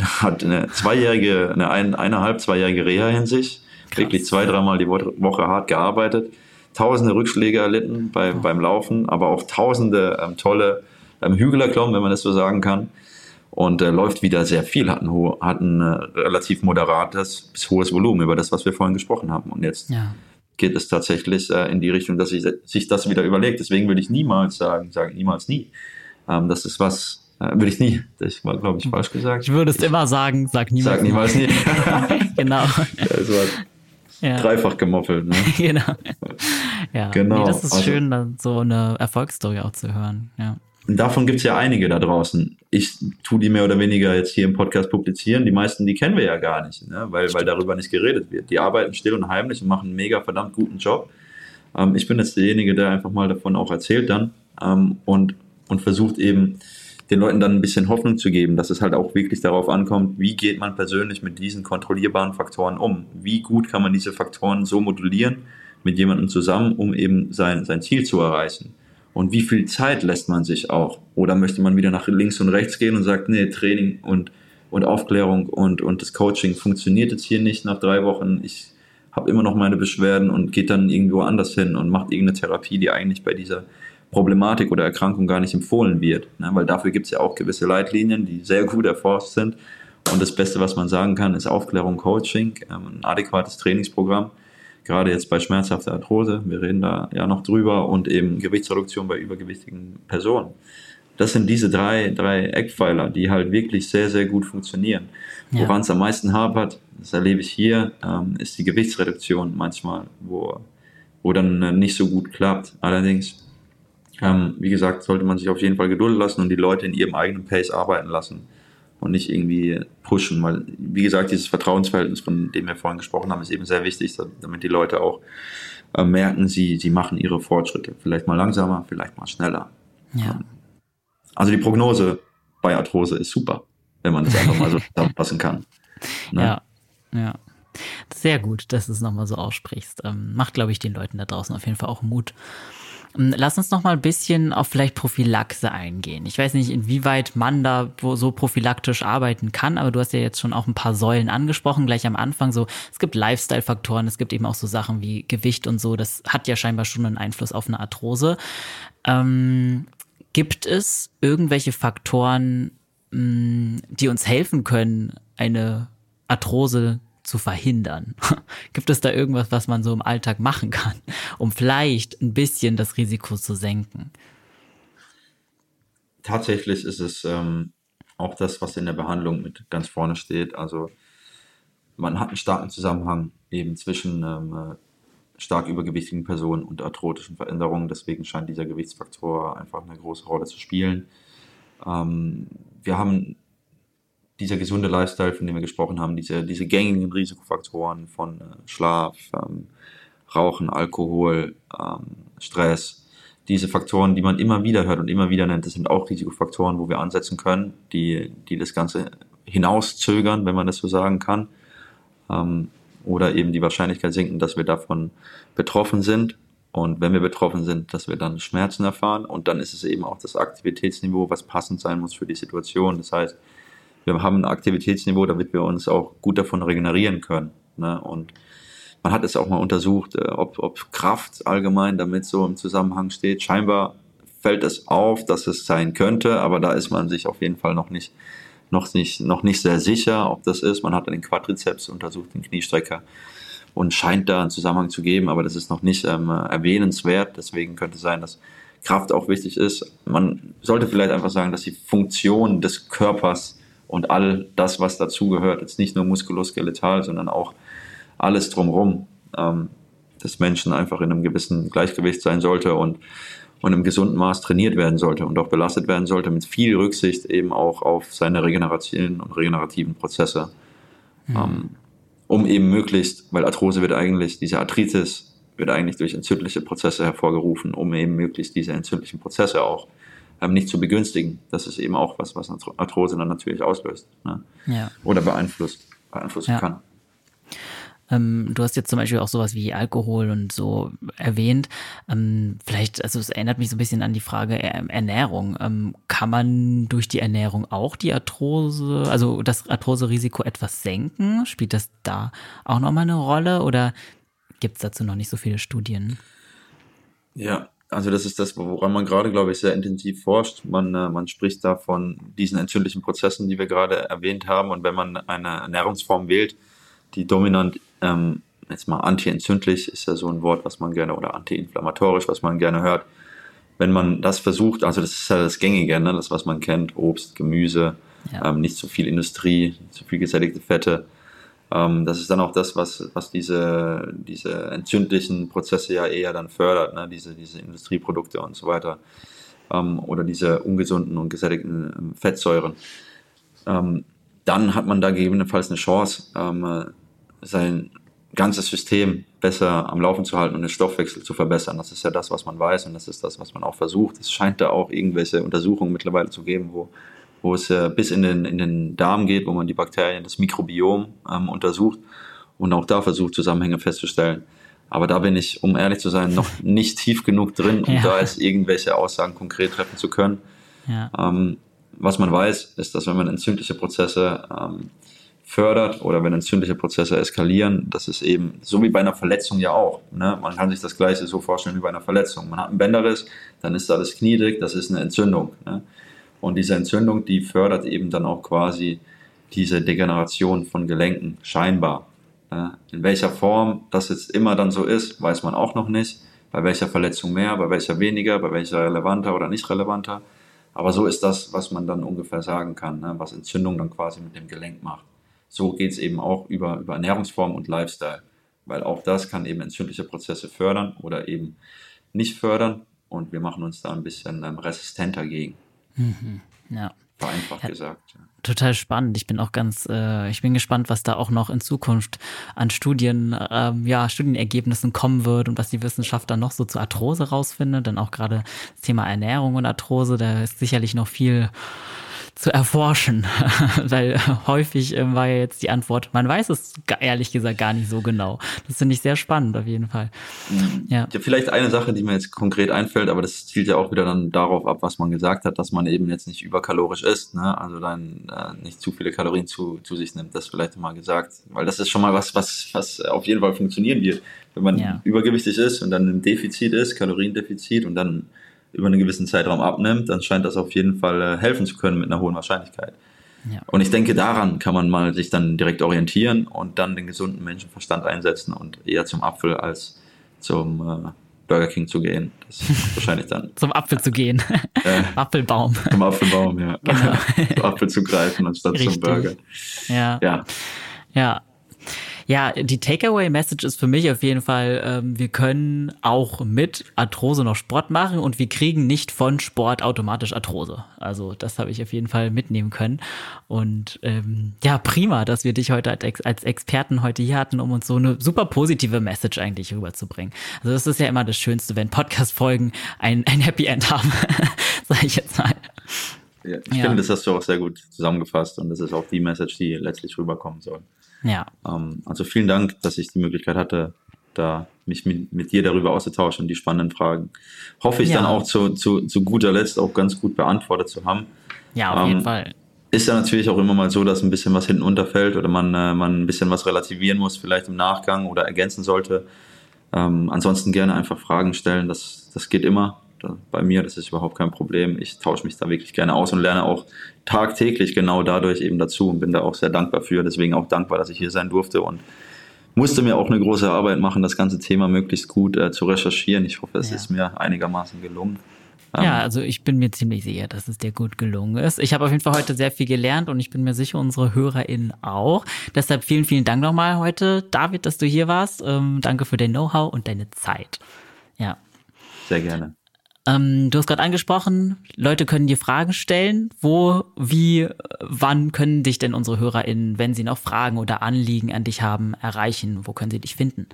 Hat eine zweijährige, eine ein, eineinhalb, zweijährige Reha in sich. Wirklich zwei, dreimal die Woche hart gearbeitet. Tausende Rückschläge erlitten bei, oh. beim Laufen, aber auch tausende ähm, tolle ähm, Hügel erklommen, wenn man das so sagen kann und äh, läuft wieder sehr viel, hat ein, hat ein äh, relativ moderates bis hohes Volumen über das, was wir vorhin gesprochen haben. Und jetzt ja. geht es tatsächlich äh, in die Richtung, dass sich, sich das wieder überlegt. Deswegen würde ich niemals sagen, sagen niemals nie. Ähm, das ist was, äh, würde ich nie. Das war, glaube ich, falsch gesagt. Ich würde es immer sagen, sag niemals. Sag niemals nie. genau. Das war ja. dreifach gemoffelt. Ne? genau. Ja, genau. Nee, das ist also, schön, dann so eine Erfolgsstory auch zu hören. Ja. Und davon gibt es ja einige da draußen. Ich tue die mehr oder weniger jetzt hier im Podcast publizieren. Die meisten, die kennen wir ja gar nicht, ne? weil, weil darüber nicht geredet wird. Die arbeiten still und heimlich und machen einen mega verdammt guten Job. Ähm, ich bin jetzt derjenige, der einfach mal davon auch erzählt dann ähm, und, und versucht eben den Leuten dann ein bisschen Hoffnung zu geben, dass es halt auch wirklich darauf ankommt, wie geht man persönlich mit diesen kontrollierbaren Faktoren um? Wie gut kann man diese Faktoren so modulieren mit jemandem zusammen, um eben sein, sein Ziel zu erreichen? Und wie viel Zeit lässt man sich auch? Oder möchte man wieder nach links und rechts gehen und sagt, nee, Training und, und Aufklärung und, und das Coaching funktioniert jetzt hier nicht nach drei Wochen. Ich habe immer noch meine Beschwerden und geht dann irgendwo anders hin und macht irgendeine Therapie, die eigentlich bei dieser Problematik oder Erkrankung gar nicht empfohlen wird. Ne? Weil dafür gibt es ja auch gewisse Leitlinien, die sehr gut erforscht sind. Und das Beste, was man sagen kann, ist Aufklärung, Coaching, ähm, ein adäquates Trainingsprogramm gerade jetzt bei schmerzhafter Arthrose, wir reden da ja noch drüber, und eben Gewichtsreduktion bei übergewichtigen Personen. Das sind diese drei, drei Eckpfeiler, die halt wirklich sehr, sehr gut funktionieren. Ja. Woran es am meisten hapert, das erlebe ich hier, ähm, ist die Gewichtsreduktion manchmal, wo, wo dann nicht so gut klappt. Allerdings, ähm, wie gesagt, sollte man sich auf jeden Fall Geduld lassen und die Leute in ihrem eigenen Pace arbeiten lassen und nicht irgendwie pushen, weil, wie gesagt, dieses Vertrauensverhältnis, von dem wir vorhin gesprochen haben, ist eben sehr wichtig, damit die Leute auch äh, merken, sie, sie machen ihre Fortschritte. Vielleicht mal langsamer, vielleicht mal schneller. Ja. Ähm, also die Prognose bei Arthrose ist super, wenn man das einfach mal so zusammenfassen kann. Ne? Ja, ja. Sehr gut, dass du es nochmal so aussprichst. Ähm, macht, glaube ich, den Leuten da draußen auf jeden Fall auch Mut. Ähm, lass uns noch mal ein bisschen auf vielleicht Prophylaxe eingehen. Ich weiß nicht, inwieweit man da so prophylaktisch arbeiten kann, aber du hast ja jetzt schon auch ein paar Säulen angesprochen, gleich am Anfang so, es gibt Lifestyle-Faktoren, es gibt eben auch so Sachen wie Gewicht und so, das hat ja scheinbar schon einen Einfluss auf eine Arthrose. Ähm, gibt es irgendwelche Faktoren, mh, mm, die uns helfen können, eine Arthrose zu verhindern? Gibt es da irgendwas, was man so im Alltag machen kann, um vielleicht ein bisschen das Risiko zu senken? Tatsächlich ist es ähm, auch das, was in der Behandlung mit ganz vorne steht. Also man hat einen starken Zusammenhang eben zwischen ähm, äh, stark übergewichtigen Personen und arthrotischen Veränderungen. Deswegen scheint dieser Gewichtsfaktor einfach eine große Rolle zu spielen. Ähm, wir haben dieser gesunde Lifestyle, von dem wir gesprochen haben, diese, diese gängigen Risikofaktoren von äh, Schlaf, ähm, Rauchen, Alkohol, ähm, Stress, diese Faktoren, die man immer wieder hört und immer wieder nennt, das sind auch Risikofaktoren, wo wir ansetzen können, die, die das Ganze hinauszögern, wenn man das so sagen kann. Ähm, oder eben die Wahrscheinlichkeit sinken, dass wir davon betroffen sind. Und wenn wir betroffen sind, dass wir dann Schmerzen erfahren. Und dann ist es eben auch das Aktivitätsniveau, was passend sein muss für die Situation. Das heißt, wir haben ein Aktivitätsniveau, damit wir uns auch gut davon regenerieren können. Ne? Und man hat es auch mal untersucht, äh, ob, ob Kraft allgemein damit so im Zusammenhang steht. Scheinbar fällt es auf, dass es sein könnte, aber da ist man sich auf jeden Fall noch nicht, noch nicht, noch nicht sehr sicher, ob das ist. Man hat den Quadrizeps untersucht, den Kniestrecker und scheint da einen Zusammenhang zu geben, aber das ist noch nicht ähm, erwähnenswert. Deswegen könnte es sein, dass Kraft auch wichtig ist. Man sollte vielleicht einfach sagen, dass die Funktion des Körpers und all das, was dazugehört, jetzt nicht nur muskuloskeletal, sondern auch alles drumherum, ähm, des Menschen einfach in einem gewissen Gleichgewicht sein sollte und, und im gesunden Maß trainiert werden sollte und auch belastet werden sollte, mit viel Rücksicht eben auch auf seine regenerativen und regenerativen Prozesse. Mhm. Ähm, um eben möglichst, weil Arthrose wird eigentlich, diese Arthritis wird eigentlich durch entzündliche Prozesse hervorgerufen, um eben möglichst diese entzündlichen Prozesse auch ähm, nicht zu begünstigen. Das ist eben auch was, was Arthrose dann natürlich auslöst ne? ja. oder beeinflusst, beeinflussen ja. kann. Ähm, du hast jetzt zum Beispiel auch sowas wie Alkohol und so erwähnt. Ähm, vielleicht, also es erinnert mich so ein bisschen an die Frage Ernährung. Ähm, kann man durch die Ernährung auch die Arthrose, also das Arthrose-Risiko etwas senken? Spielt das da auch nochmal eine Rolle oder gibt es dazu noch nicht so viele Studien? Ja, also das ist das, woran man gerade, glaube ich, sehr intensiv forscht. Man, äh, man spricht da von diesen entzündlichen Prozessen, die wir gerade erwähnt haben. Und wenn man eine Ernährungsform wählt, die dominant, ähm, jetzt mal antientzündlich ist ja so ein Wort, was man gerne, oder antiinflammatorisch, was man gerne hört. Wenn man das versucht, also das ist ja das Gängige, ne? das, was man kennt, Obst, Gemüse, ja. ähm, nicht zu viel Industrie, zu viel gesättigte Fette, ähm, das ist dann auch das, was, was diese, diese entzündlichen Prozesse ja eher dann fördert, ne? diese, diese Industrieprodukte und so weiter. Ähm, oder diese ungesunden und gesättigten ähm, Fettsäuren. Ähm, dann hat man da gegebenenfalls eine Chance, ähm, sein ganzes System besser am Laufen zu halten und den Stoffwechsel zu verbessern. Das ist ja das, was man weiß und das ist das, was man auch versucht. Es scheint da auch irgendwelche Untersuchungen mittlerweile zu geben, wo wo es äh, bis in den, in den Darm geht, wo man die Bakterien, das Mikrobiom ähm, untersucht und auch da versucht, Zusammenhänge festzustellen. Aber da bin ich, um ehrlich zu sein, noch nicht tief genug drin, um ja. da jetzt irgendwelche Aussagen konkret treffen zu können. Ja. Ähm, was man weiß, ist, dass wenn man entzündliche Prozesse ähm, fördert oder wenn entzündliche Prozesse eskalieren, das ist eben so wie bei einer Verletzung ja auch. Ne? Man kann sich das Gleiche so vorstellen wie bei einer Verletzung. Man hat einen Bänderriss, dann ist da das Knie dick, das ist eine Entzündung. Ne? Und diese Entzündung, die fördert eben dann auch quasi diese Degeneration von Gelenken, scheinbar. In welcher Form das jetzt immer dann so ist, weiß man auch noch nicht. Bei welcher Verletzung mehr, bei welcher weniger, bei welcher relevanter oder nicht relevanter. Aber so ist das, was man dann ungefähr sagen kann, ne, was Entzündung dann quasi mit dem Gelenk macht. So geht es eben auch über, über Ernährungsform und Lifestyle, weil auch das kann eben entzündliche Prozesse fördern oder eben nicht fördern und wir machen uns da ein bisschen ähm, resistenter gegen. Mhm. Ja. Vereinfacht ja, gesagt. Ja. Total spannend. Ich bin auch ganz, äh, ich bin gespannt, was da auch noch in Zukunft an Studien, ähm, ja, Studienergebnissen kommen wird und was die Wissenschaft dann noch so zu Arthrose rausfindet. Denn auch gerade das Thema Ernährung und Arthrose, da ist sicherlich noch viel zu erforschen, weil häufig äh, war ja jetzt die Antwort, man weiß es ehrlich gesagt gar nicht so genau. Das finde ich sehr spannend auf jeden Fall. Mhm. Ja. ja, vielleicht eine Sache, die mir jetzt konkret einfällt, aber das zielt ja auch wieder dann darauf ab, was man gesagt hat, dass man eben jetzt nicht überkalorisch isst, ne? also dann äh, nicht zu viele Kalorien zu, zu sich nimmt, das vielleicht mal gesagt, weil das ist schon mal was, was, was auf jeden Fall funktionieren wird. Wenn man ja. übergewichtig ist und dann im Defizit ist, Kaloriendefizit und dann über einen gewissen Zeitraum abnimmt, dann scheint das auf jeden Fall äh, helfen zu können mit einer hohen Wahrscheinlichkeit. Ja. Und ich denke, daran kann man mal sich dann direkt orientieren und dann den gesunden Menschenverstand einsetzen und eher zum Apfel als zum äh, Burger King zu gehen. Das ist wahrscheinlich dann. zum Apfel zu gehen. Äh, Apfelbaum. Zum Apfelbaum, ja. Genau. zum Apfel zu greifen anstatt Richtig. zum Burger. Ja. Ja. Ja, ja, die Takeaway-Message ist für mich auf jeden Fall, ähm, wir können auch mit Arthrose noch Sport machen und wir kriegen nicht von Sport automatisch Arthrose. Also das habe ich auf jeden Fall mitnehmen können. Und ähm, ja, prima, dass wir dich heute als, als Experten heute hier hatten, um uns so eine super positive Message eigentlich rüberzubringen. Also das ist ja immer das Schönste, wenn Podcast-Folgen ein, ein Happy End haben, sage ich jetzt mal. Ja, ich ja. finde, das hast du auch sehr gut zusammengefasst und das ist auch die Message, die letztlich rüberkommen soll. Ja. Ähm, also vielen Dank, dass ich die Möglichkeit hatte, da mich mit, mit dir darüber auszutauschen und die spannenden Fragen. Hoffe ich ja. dann auch zu, zu, zu guter Letzt auch ganz gut beantwortet zu haben. Ja, auf ähm, jeden Fall. Ist ja natürlich auch immer mal so, dass ein bisschen was hinten unterfällt oder man, äh, man ein bisschen was relativieren muss, vielleicht im Nachgang oder ergänzen sollte. Ähm, ansonsten gerne einfach Fragen stellen, das, das geht immer bei mir, das ist überhaupt kein Problem. Ich tausche mich da wirklich gerne aus und lerne auch tagtäglich genau dadurch eben dazu und bin da auch sehr dankbar für. Deswegen auch dankbar, dass ich hier sein durfte und musste mir auch eine große Arbeit machen, das ganze Thema möglichst gut äh, zu recherchieren. Ich hoffe, es ja. ist mir einigermaßen gelungen. Ähm, ja, also ich bin mir ziemlich sicher, dass es dir gut gelungen ist. Ich habe auf jeden Fall heute sehr viel gelernt und ich bin mir sicher, unsere HörerInnen auch. Deshalb vielen, vielen Dank nochmal heute, David, dass du hier warst. Ähm, danke für dein Know-how und deine Zeit. Ja. Sehr gerne. Ähm, du hast gerade angesprochen, Leute können dir Fragen stellen. Wo, wie, wann können dich denn unsere HörerInnen, wenn sie noch Fragen oder Anliegen an dich haben, erreichen? Wo können sie dich finden?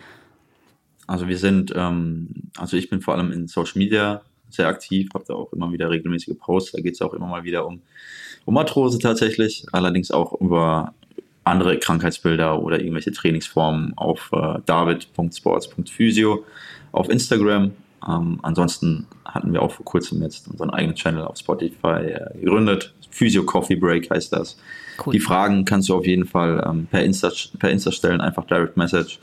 Also wir sind, ähm, also ich bin vor allem in Social Media sehr aktiv, habe da auch immer wieder regelmäßige Posts. Da geht es auch immer mal wieder um, um Arthrose tatsächlich, allerdings auch über andere Krankheitsbilder oder irgendwelche Trainingsformen auf äh, david.sports.physio auf Instagram ähm, ansonsten hatten wir auch vor kurzem jetzt unseren eigenen Channel auf Spotify äh, gegründet. Physio Coffee Break heißt das. Cool. Die Fragen kannst du auf jeden Fall ähm, per, Insta, per Insta stellen, einfach Direct Message.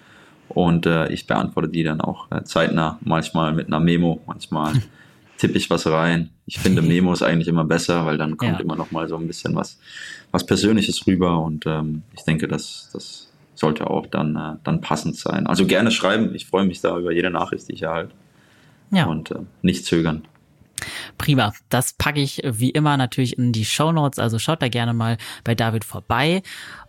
Und äh, ich beantworte die dann auch äh, zeitnah, manchmal mit einer Memo, manchmal tippe ich was rein. Ich finde Memos eigentlich immer besser, weil dann kommt ja. immer noch mal so ein bisschen was, was Persönliches rüber und ähm, ich denke, dass das sollte auch dann, äh, dann passend sein. Also gerne schreiben, ich freue mich da über jede Nachricht, die ich erhalte. Ja. Und äh, nicht zögern. Prima. Das packe ich wie immer natürlich in die Show Notes. Also schaut da gerne mal bei David vorbei.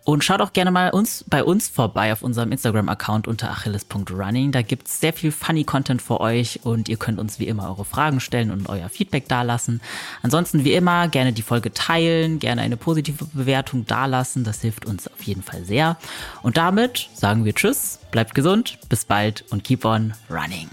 Und schaut auch gerne mal uns, bei uns vorbei auf unserem Instagram-Account unter achilles.running. Da gibt's sehr viel funny Content für euch und ihr könnt uns wie immer eure Fragen stellen und euer Feedback dalassen. Ansonsten wie immer gerne die Folge teilen, gerne eine positive Bewertung dalassen. Das hilft uns auf jeden Fall sehr. Und damit sagen wir Tschüss, bleibt gesund, bis bald und keep on running.